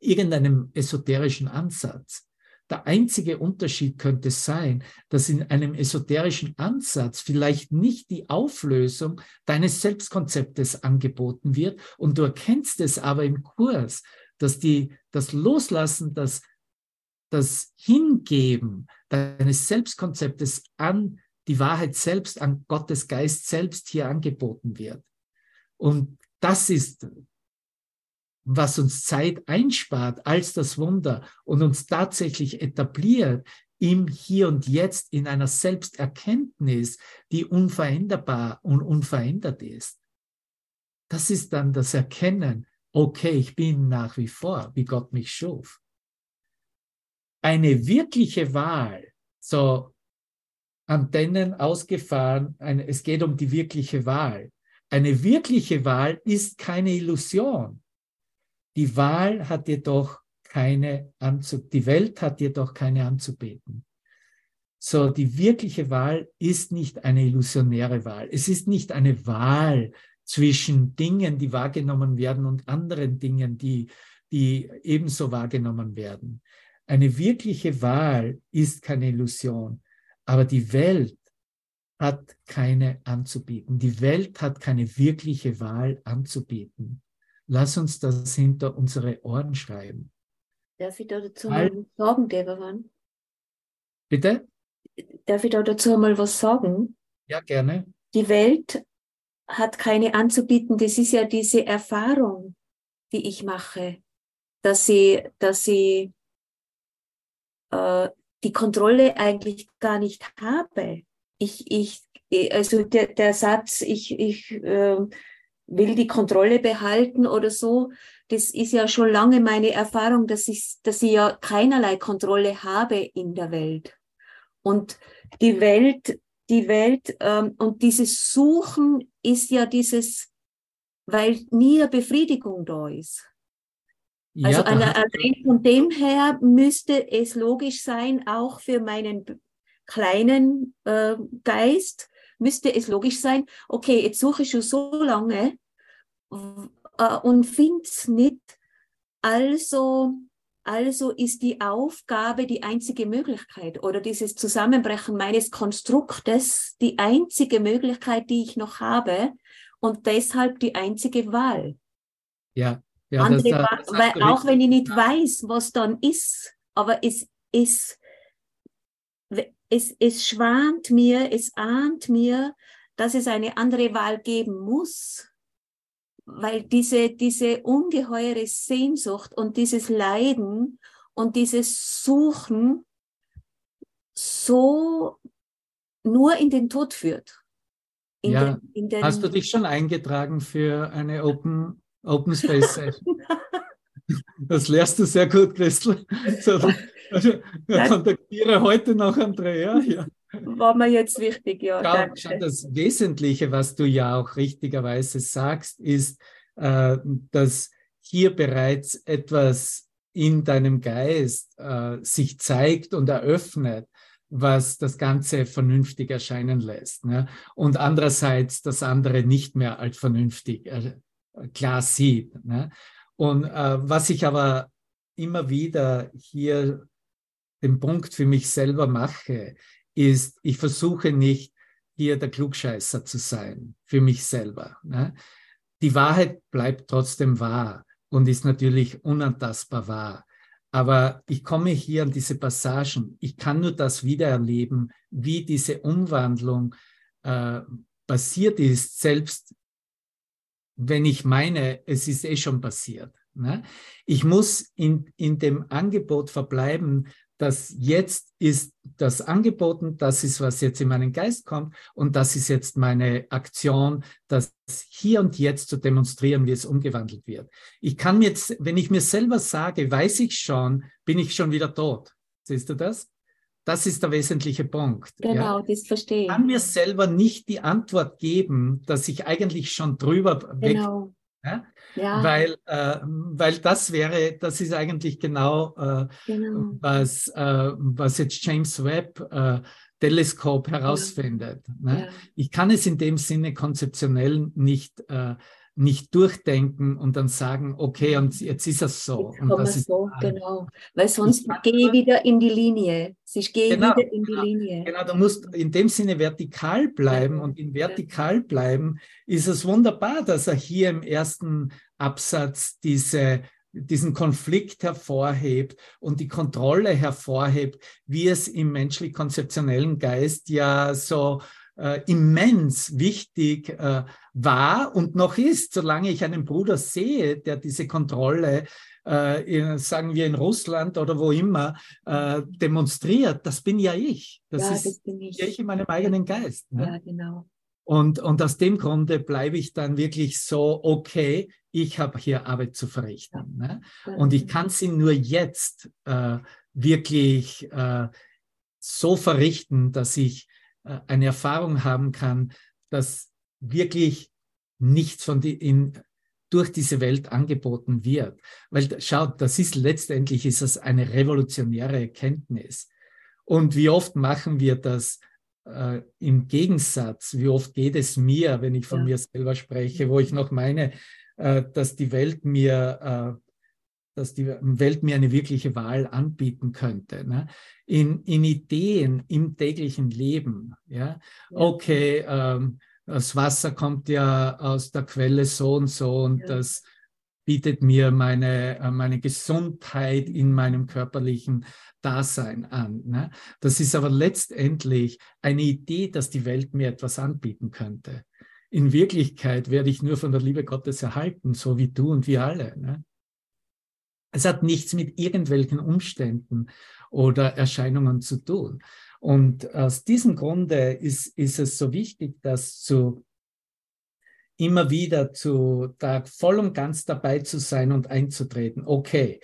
irgendeinem esoterischen Ansatz? Der einzige Unterschied könnte sein, dass in einem esoterischen Ansatz vielleicht nicht die Auflösung deines Selbstkonzeptes angeboten wird und du erkennst es aber im Kurs, dass die, das Loslassen, das, das Hingeben deines Selbstkonzeptes an die Wahrheit selbst, an Gottes Geist selbst hier angeboten wird. Und das ist was uns Zeit einspart als das Wunder und uns tatsächlich etabliert im Hier und Jetzt in einer Selbsterkenntnis, die unveränderbar und unverändert ist. Das ist dann das Erkennen, okay, ich bin nach wie vor, wie Gott mich schuf. Eine wirkliche Wahl, so Antennen ausgefahren, eine, es geht um die wirkliche Wahl. Eine wirkliche Wahl ist keine Illusion. Die Wahl hat jedoch keine anzu die Welt hat jedoch keine anzubeten. So, die wirkliche Wahl ist nicht eine illusionäre Wahl. Es ist nicht eine Wahl zwischen Dingen, die wahrgenommen werden und anderen Dingen, die, die ebenso wahrgenommen werden. Eine wirkliche Wahl ist keine Illusion, aber die Welt hat keine anzubieten. Die Welt hat keine wirkliche Wahl anzubieten. Lass uns das hinter unsere Ohren schreiben. Darf ich da dazu mal was sagen, Deveran? Bitte? Darf ich da dazu mal was sagen? Ja, gerne. Die Welt hat keine anzubieten. Das ist ja diese Erfahrung, die ich mache, dass sie, dass sie äh, die Kontrolle eigentlich gar nicht habe. Ich, ich, also der, der Satz, ich, ich äh, will die Kontrolle behalten oder so. Das ist ja schon lange meine Erfahrung, dass ich, dass ich ja keinerlei Kontrolle habe in der Welt. Und die Welt, die Welt ähm, und dieses Suchen ist ja dieses, weil nie eine Befriedigung da ist. Ja, also eine, von dem her müsste es logisch sein, auch für meinen kleinen äh, Geist müsste es logisch sein, okay, jetzt suche ich schon so lange äh, und finde es nicht, also, also ist die Aufgabe die einzige Möglichkeit oder dieses Zusammenbrechen meines Konstruktes die einzige Möglichkeit, die ich noch habe und deshalb die einzige Wahl. Ja, ja Andere, das, das weil auch wenn ich nicht weiß, was dann ist, aber es ist es, es schwant mir, es ahnt mir, dass es eine andere Wahl geben muss, weil diese, diese ungeheure Sehnsucht und dieses Leiden und dieses Suchen so nur in den Tod führt. In ja. Den, den Hast du dich schon eingetragen für eine Open, Open Space Session? das lernst du sehr gut, Christel. So, also, kontaktiere heute noch Andrea. Ja. War mir jetzt wichtig, ja. Schau, schau, das Wesentliche, was du ja auch richtigerweise sagst, ist, äh, dass hier bereits etwas in deinem Geist äh, sich zeigt und eröffnet, was das Ganze vernünftig erscheinen lässt. Ne? Und andererseits das andere nicht mehr als vernünftig äh, klar sieht. Ne? Und äh, was ich aber immer wieder hier den Punkt für mich selber mache, ist, ich versuche nicht hier der Klugscheißer zu sein für mich selber. Ne? Die Wahrheit bleibt trotzdem wahr und ist natürlich unantastbar wahr. Aber ich komme hier an diese Passagen. Ich kann nur das wiedererleben, wie diese Umwandlung äh, passiert ist, selbst wenn ich meine, es ist eh schon passiert. Ne? Ich muss in, in dem Angebot verbleiben, dass jetzt ist das angeboten, das ist, was jetzt in meinen Geist kommt und das ist jetzt meine Aktion, das hier und jetzt zu demonstrieren, wie es umgewandelt wird. Ich kann mir jetzt, wenn ich mir selber sage, weiß ich schon, bin ich schon wieder tot. Siehst du das? Das ist der wesentliche Punkt. Genau, ja. das verstehe ich. Ich kann mir selber nicht die Antwort geben, dass ich eigentlich schon drüber genau. weg ja? ja. Weil, äh, weil das wäre, das ist eigentlich genau, äh, genau. Was, äh, was jetzt James Webb äh, Teleskop herausfindet. Ne? Ich kann es in dem Sinne konzeptionell nicht äh, nicht durchdenken und dann sagen, okay, und jetzt ist es so. Jetzt und das ist so, genau. Weil sonst gehe ich wieder in die Linie. Ich gehe genau, wieder in die genau, Linie. Genau, du musst in dem Sinne vertikal bleiben und in vertikal bleiben ist es wunderbar, dass er hier im ersten Absatz diese diesen Konflikt hervorhebt und die Kontrolle hervorhebt, wie es im menschlich-konzeptionellen Geist ja so äh, immens wichtig äh, war und noch ist, solange ich einen Bruder sehe, der diese Kontrolle, äh, in, sagen wir in Russland oder wo immer, äh, demonstriert, das bin ja ich. Das ja, ist das bin ich. ich in meinem eigenen Geist. Ne? Ja, genau. Und, und aus dem Grunde bleibe ich dann wirklich so, okay, ich habe hier Arbeit zu verrichten. Ne? Und ich kann sie nur jetzt äh, wirklich äh, so verrichten, dass ich eine Erfahrung haben kann, dass wirklich nichts von die, in, durch diese Welt angeboten wird. Weil schaut, das ist letztendlich ist das eine revolutionäre Erkenntnis. Und wie oft machen wir das äh, im Gegensatz? Wie oft geht es mir, wenn ich von ja. mir selber spreche, wo ich noch meine, äh, dass die Welt mir äh, dass die Welt mir eine wirkliche Wahl anbieten könnte. Ne? In, in Ideen im täglichen Leben. Ja? Okay, ähm, das Wasser kommt ja aus der Quelle so und so und ja. das bietet mir meine, äh, meine Gesundheit in meinem körperlichen Dasein an. Ne? Das ist aber letztendlich eine Idee, dass die Welt mir etwas anbieten könnte. In Wirklichkeit werde ich nur von der Liebe Gottes erhalten, so wie du und wir alle. Ne? Es hat nichts mit irgendwelchen Umständen oder Erscheinungen zu tun. Und aus diesem Grunde ist, ist es so wichtig, das zu immer wieder zu da voll und ganz dabei zu sein und einzutreten. Okay,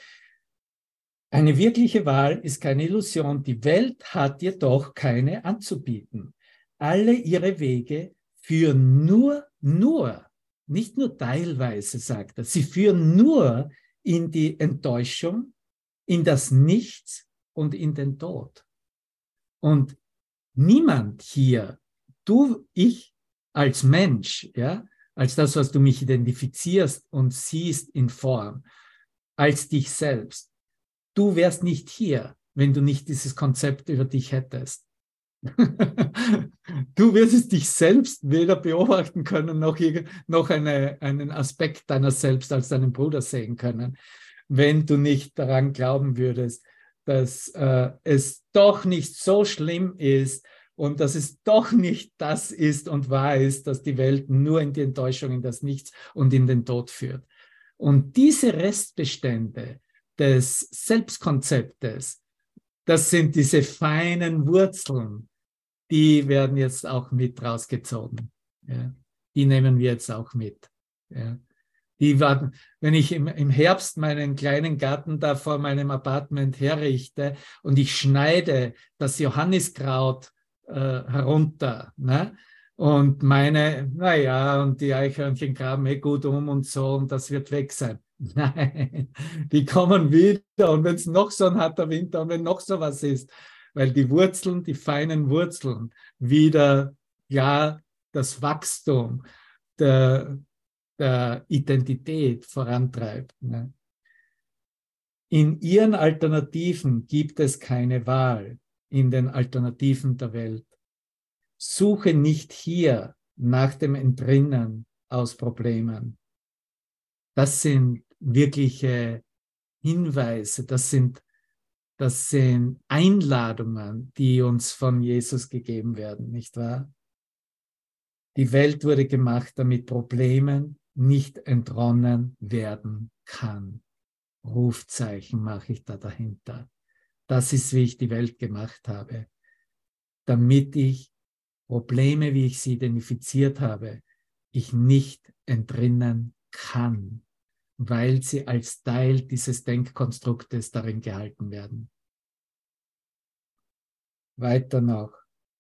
eine wirkliche Wahl ist keine Illusion. Die Welt hat jedoch keine anzubieten. Alle ihre Wege führen nur, nur, nicht nur teilweise, sagt er, sie führen nur in die Enttäuschung, in das Nichts und in den Tod. Und niemand hier, du, ich als Mensch, ja, als das, was du mich identifizierst und siehst in Form, als dich selbst. Du wärst nicht hier, wenn du nicht dieses Konzept über dich hättest. Du würdest dich selbst weder beobachten können, noch, noch eine, einen Aspekt deiner selbst als deinen Bruder sehen können, wenn du nicht daran glauben würdest, dass äh, es doch nicht so schlimm ist, und dass es doch nicht das ist und wahr ist, dass die Welt nur in die Enttäuschung, in das Nichts und in den Tod führt. Und diese Restbestände des Selbstkonzeptes, das sind diese feinen Wurzeln, die werden jetzt auch mit rausgezogen. Ja. Die nehmen wir jetzt auch mit. Ja. Die warten, wenn ich im, im Herbst meinen kleinen Garten da vor meinem Apartment herrichte und ich schneide das Johanniskraut äh, herunter. Ne? Und meine, naja, und die Eichhörnchen graben eh gut um und so, und das wird weg sein. Nein, die kommen wieder. Und wenn es noch so ein harter Winter und wenn noch so was ist, weil die Wurzeln, die feinen Wurzeln, wieder ja das Wachstum der, der Identität vorantreibt. Ne? In ihren Alternativen gibt es keine Wahl in den Alternativen der Welt. Suche nicht hier nach dem Entrinnen aus Problemen. Das sind wirkliche Hinweise, das sind, das sind Einladungen, die uns von Jesus gegeben werden, nicht wahr? Die Welt wurde gemacht, damit Problemen nicht entronnen werden kann. Rufzeichen mache ich da dahinter. Das ist, wie ich die Welt gemacht habe, damit ich Probleme, wie ich sie identifiziert habe, ich nicht entrinnen kann, weil sie als Teil dieses Denkkonstruktes darin gehalten werden. Weiter noch,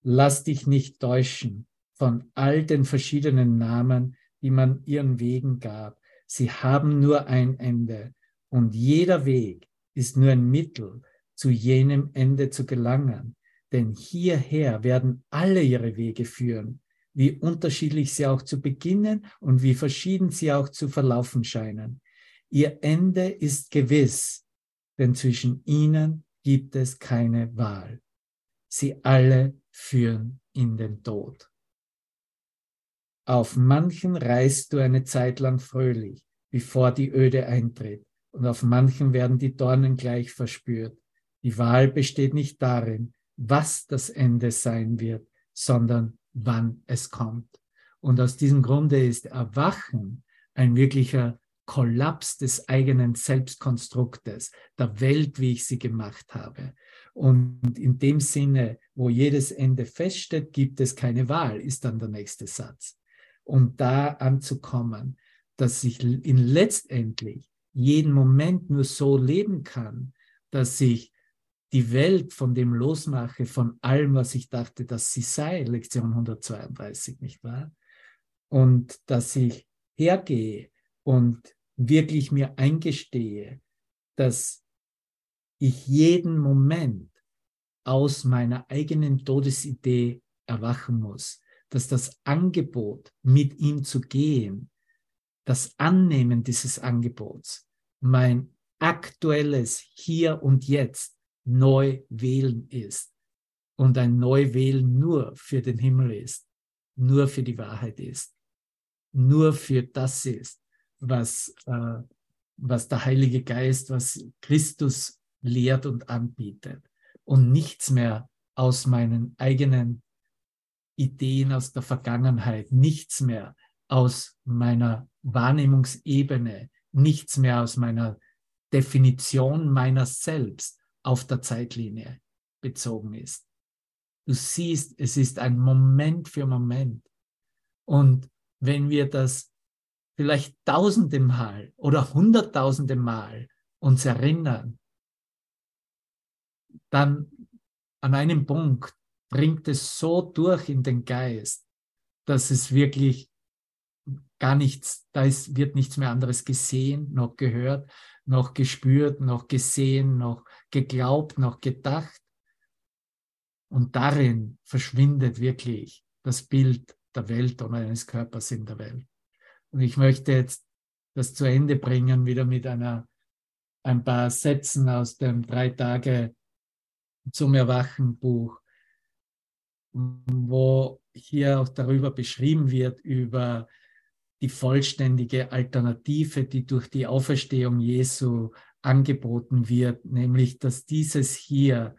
lass dich nicht täuschen von all den verschiedenen Namen, die man ihren Wegen gab. Sie haben nur ein Ende und jeder Weg ist nur ein Mittel, zu jenem Ende zu gelangen. Denn hierher werden alle ihre Wege führen, wie unterschiedlich sie auch zu beginnen und wie verschieden sie auch zu verlaufen scheinen. Ihr Ende ist gewiss, denn zwischen ihnen gibt es keine Wahl. Sie alle führen in den Tod. Auf manchen reist du eine Zeit lang fröhlich, bevor die Öde eintritt, und auf manchen werden die Dornen gleich verspürt. Die Wahl besteht nicht darin, was das Ende sein wird, sondern wann es kommt. Und aus diesem Grunde ist Erwachen ein wirklicher Kollaps des eigenen Selbstkonstruktes, der Welt, wie ich sie gemacht habe. Und in dem Sinne, wo jedes Ende feststeht, gibt es keine Wahl, ist dann der nächste Satz. Und da anzukommen, dass ich in letztendlich jeden Moment nur so leben kann, dass ich die Welt von dem losmache, von allem, was ich dachte, dass sie sei, Lektion 132, nicht wahr? Und dass ich hergehe und wirklich mir eingestehe, dass ich jeden Moment aus meiner eigenen Todesidee erwachen muss, dass das Angebot, mit ihm zu gehen, das Annehmen dieses Angebots, mein aktuelles Hier und Jetzt neu wählen ist und ein Neuwählen nur für den Himmel ist, nur für die Wahrheit ist, nur für das ist, was, äh, was der Heilige Geist, was Christus lehrt und anbietet und nichts mehr aus meinen eigenen Ideen aus der Vergangenheit, nichts mehr aus meiner Wahrnehmungsebene, nichts mehr aus meiner Definition meiner selbst, auf der Zeitlinie bezogen ist. Du siehst, es ist ein Moment für Moment. Und wenn wir das vielleicht tausende Mal oder hunderttausende Mal uns erinnern, dann an einem Punkt bringt es so durch in den Geist, dass es wirklich gar nichts, da ist, wird nichts mehr anderes gesehen, noch gehört, noch gespürt, noch gesehen, noch geglaubt, noch gedacht. Und darin verschwindet wirklich das Bild der Welt oder eines Körpers in der Welt. Und ich möchte jetzt das zu Ende bringen, wieder mit einer, ein paar Sätzen aus dem Drei Tage zum Erwachen Buch, wo hier auch darüber beschrieben wird, über die vollständige Alternative, die durch die Auferstehung Jesu angeboten wird, nämlich dass dieses hier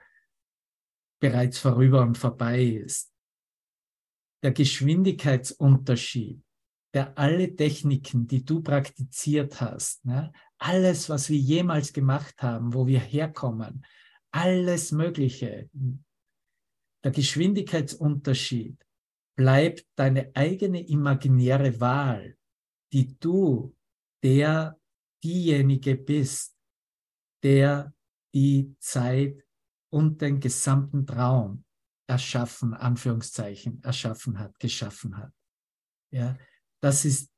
bereits vorüber und vorbei ist. Der Geschwindigkeitsunterschied, der alle Techniken, die du praktiziert hast, ne, alles, was wir jemals gemacht haben, wo wir herkommen, alles Mögliche, der Geschwindigkeitsunterschied bleibt deine eigene imaginäre Wahl, die du, der diejenige bist, der die Zeit und den gesamten Traum erschaffen, Anführungszeichen, erschaffen hat, geschaffen hat. Ja, das ist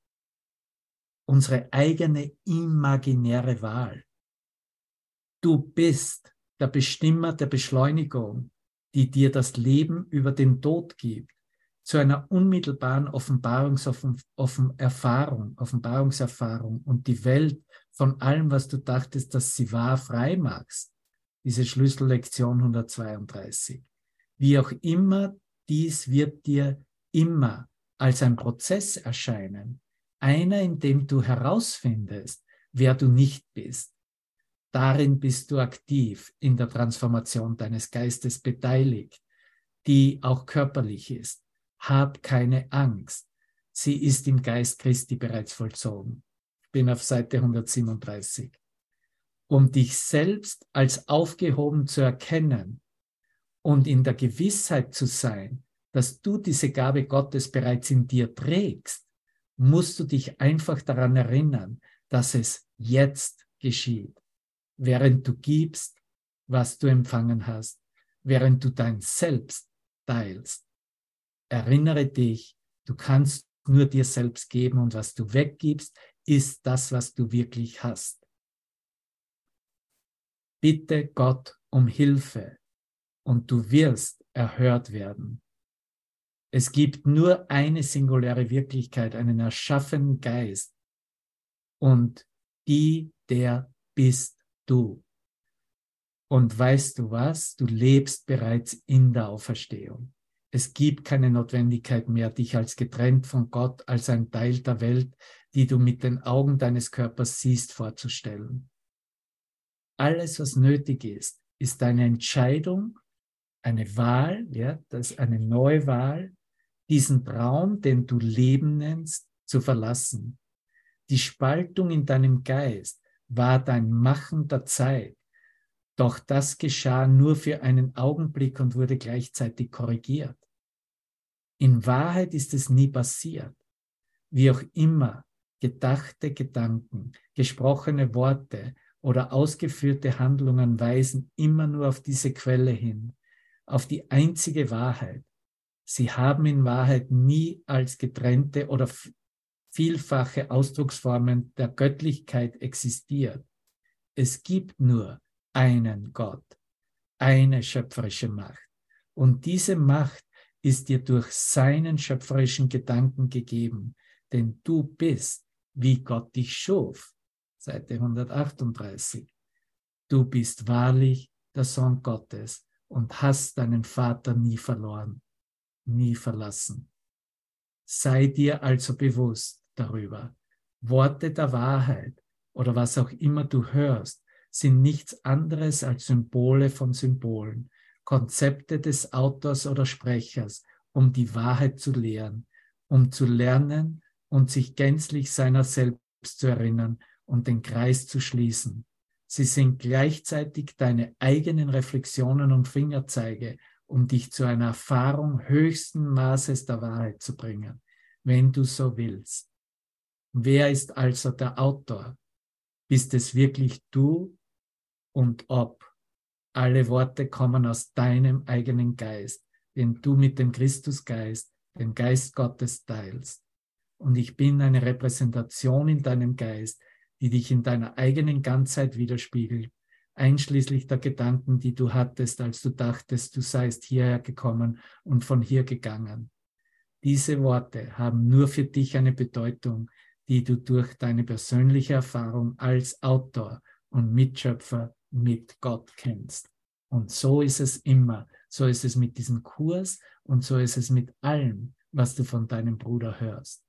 unsere eigene imaginäre Wahl. Du bist der Bestimmer der Beschleunigung, die dir das Leben über den Tod gibt, zu einer unmittelbaren Offenbarungserfahrung, Offenbarungserfahrung und die Welt von allem, was du dachtest, dass sie war, frei machst. Diese Schlüssellektion 132. Wie auch immer, dies wird dir immer als ein Prozess erscheinen, einer, in dem du herausfindest, wer du nicht bist. Darin bist du aktiv in der Transformation deines Geistes beteiligt, die auch körperlich ist. Hab keine Angst. Sie ist im Geist Christi bereits vollzogen. Ich bin auf Seite 137. Um dich selbst als aufgehoben zu erkennen und in der Gewissheit zu sein, dass du diese Gabe Gottes bereits in dir trägst, musst du dich einfach daran erinnern, dass es jetzt geschieht, während du gibst, was du empfangen hast, während du dein Selbst teilst. Erinnere dich, du kannst nur dir selbst geben und was du weggibst, ist das, was du wirklich hast. Bitte Gott um Hilfe und du wirst erhört werden. Es gibt nur eine singuläre Wirklichkeit, einen erschaffenen Geist und die, der bist du. Und weißt du was? Du lebst bereits in der Auferstehung. Es gibt keine Notwendigkeit mehr, dich als getrennt von Gott, als ein Teil der Welt, die du mit den Augen deines Körpers siehst, vorzustellen. Alles, was nötig ist, ist eine Entscheidung, eine Wahl, ja, das ist eine neue Wahl, diesen Traum, den du Leben nennst, zu verlassen. Die Spaltung in deinem Geist war dein Machen der Zeit, doch das geschah nur für einen Augenblick und wurde gleichzeitig korrigiert. In Wahrheit ist es nie passiert. Wie auch immer, gedachte Gedanken, gesprochene Worte oder ausgeführte Handlungen weisen immer nur auf diese Quelle hin, auf die einzige Wahrheit. Sie haben in Wahrheit nie als getrennte oder vielfache Ausdrucksformen der Göttlichkeit existiert. Es gibt nur einen Gott, eine schöpferische Macht. Und diese Macht ist dir durch seinen schöpferischen Gedanken gegeben, denn du bist, wie Gott dich schuf. Seite 138. Du bist wahrlich der Sohn Gottes und hast deinen Vater nie verloren, nie verlassen. Sei dir also bewusst darüber. Worte der Wahrheit oder was auch immer du hörst, sind nichts anderes als Symbole von Symbolen, Konzepte des Autors oder Sprechers, um die Wahrheit zu lehren, um zu lernen und sich gänzlich seiner selbst zu erinnern und den Kreis zu schließen. Sie sind gleichzeitig deine eigenen Reflexionen und Fingerzeige, um dich zu einer Erfahrung höchsten Maßes der Wahrheit zu bringen, wenn du so willst. Wer ist also der Autor? Bist es wirklich du und ob? Alle Worte kommen aus deinem eigenen Geist, den du mit dem Christusgeist, dem Geist Gottes teilst. Und ich bin eine Repräsentation in deinem Geist, die dich in deiner eigenen Ganzheit widerspiegelt, einschließlich der Gedanken, die du hattest, als du dachtest, du seist hierher gekommen und von hier gegangen. Diese Worte haben nur für dich eine Bedeutung, die du durch deine persönliche Erfahrung als Autor und Mitschöpfer mit Gott kennst. Und so ist es immer. So ist es mit diesem Kurs und so ist es mit allem, was du von deinem Bruder hörst.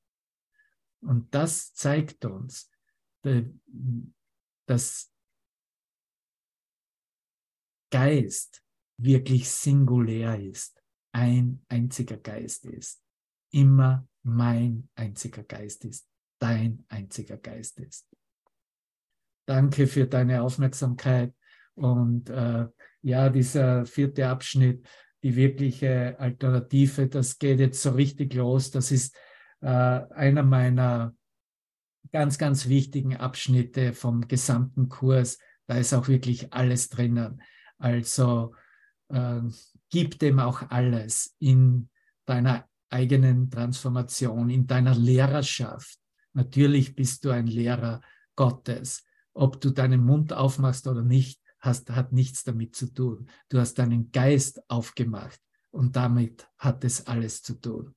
Und das zeigt uns, dass Geist wirklich singulär ist, ein einziger Geist ist, immer mein einziger Geist ist, dein einziger Geist ist. Danke für deine Aufmerksamkeit und äh, ja, dieser vierte Abschnitt, die wirkliche Alternative, das geht jetzt so richtig los. Das ist äh, einer meiner ganz, ganz wichtigen Abschnitte vom gesamten Kurs. Da ist auch wirklich alles drinnen. Also äh, gib dem auch alles in deiner eigenen Transformation, in deiner Lehrerschaft. Natürlich bist du ein Lehrer Gottes. Ob du deinen Mund aufmachst oder nicht, hast, hat nichts damit zu tun. Du hast deinen Geist aufgemacht und damit hat es alles zu tun.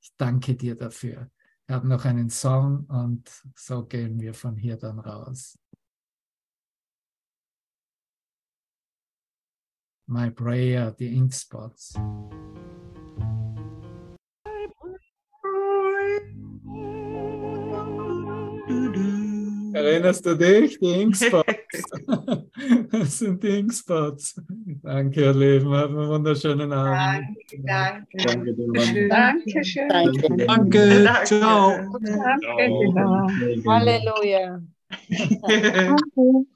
Ich danke dir dafür. Ich habe noch einen Song und so gehen wir von hier dann raus. My prayer, the ink spots. Erinnerst du dich? Die Inkspots. das sind die Inkspots. Danke, ihr Lieben. Habt einen wunderschönen Abend. Danke, danke. Danke schön. Danke. Danke. Ciao. Danke. Halleluja. Danke.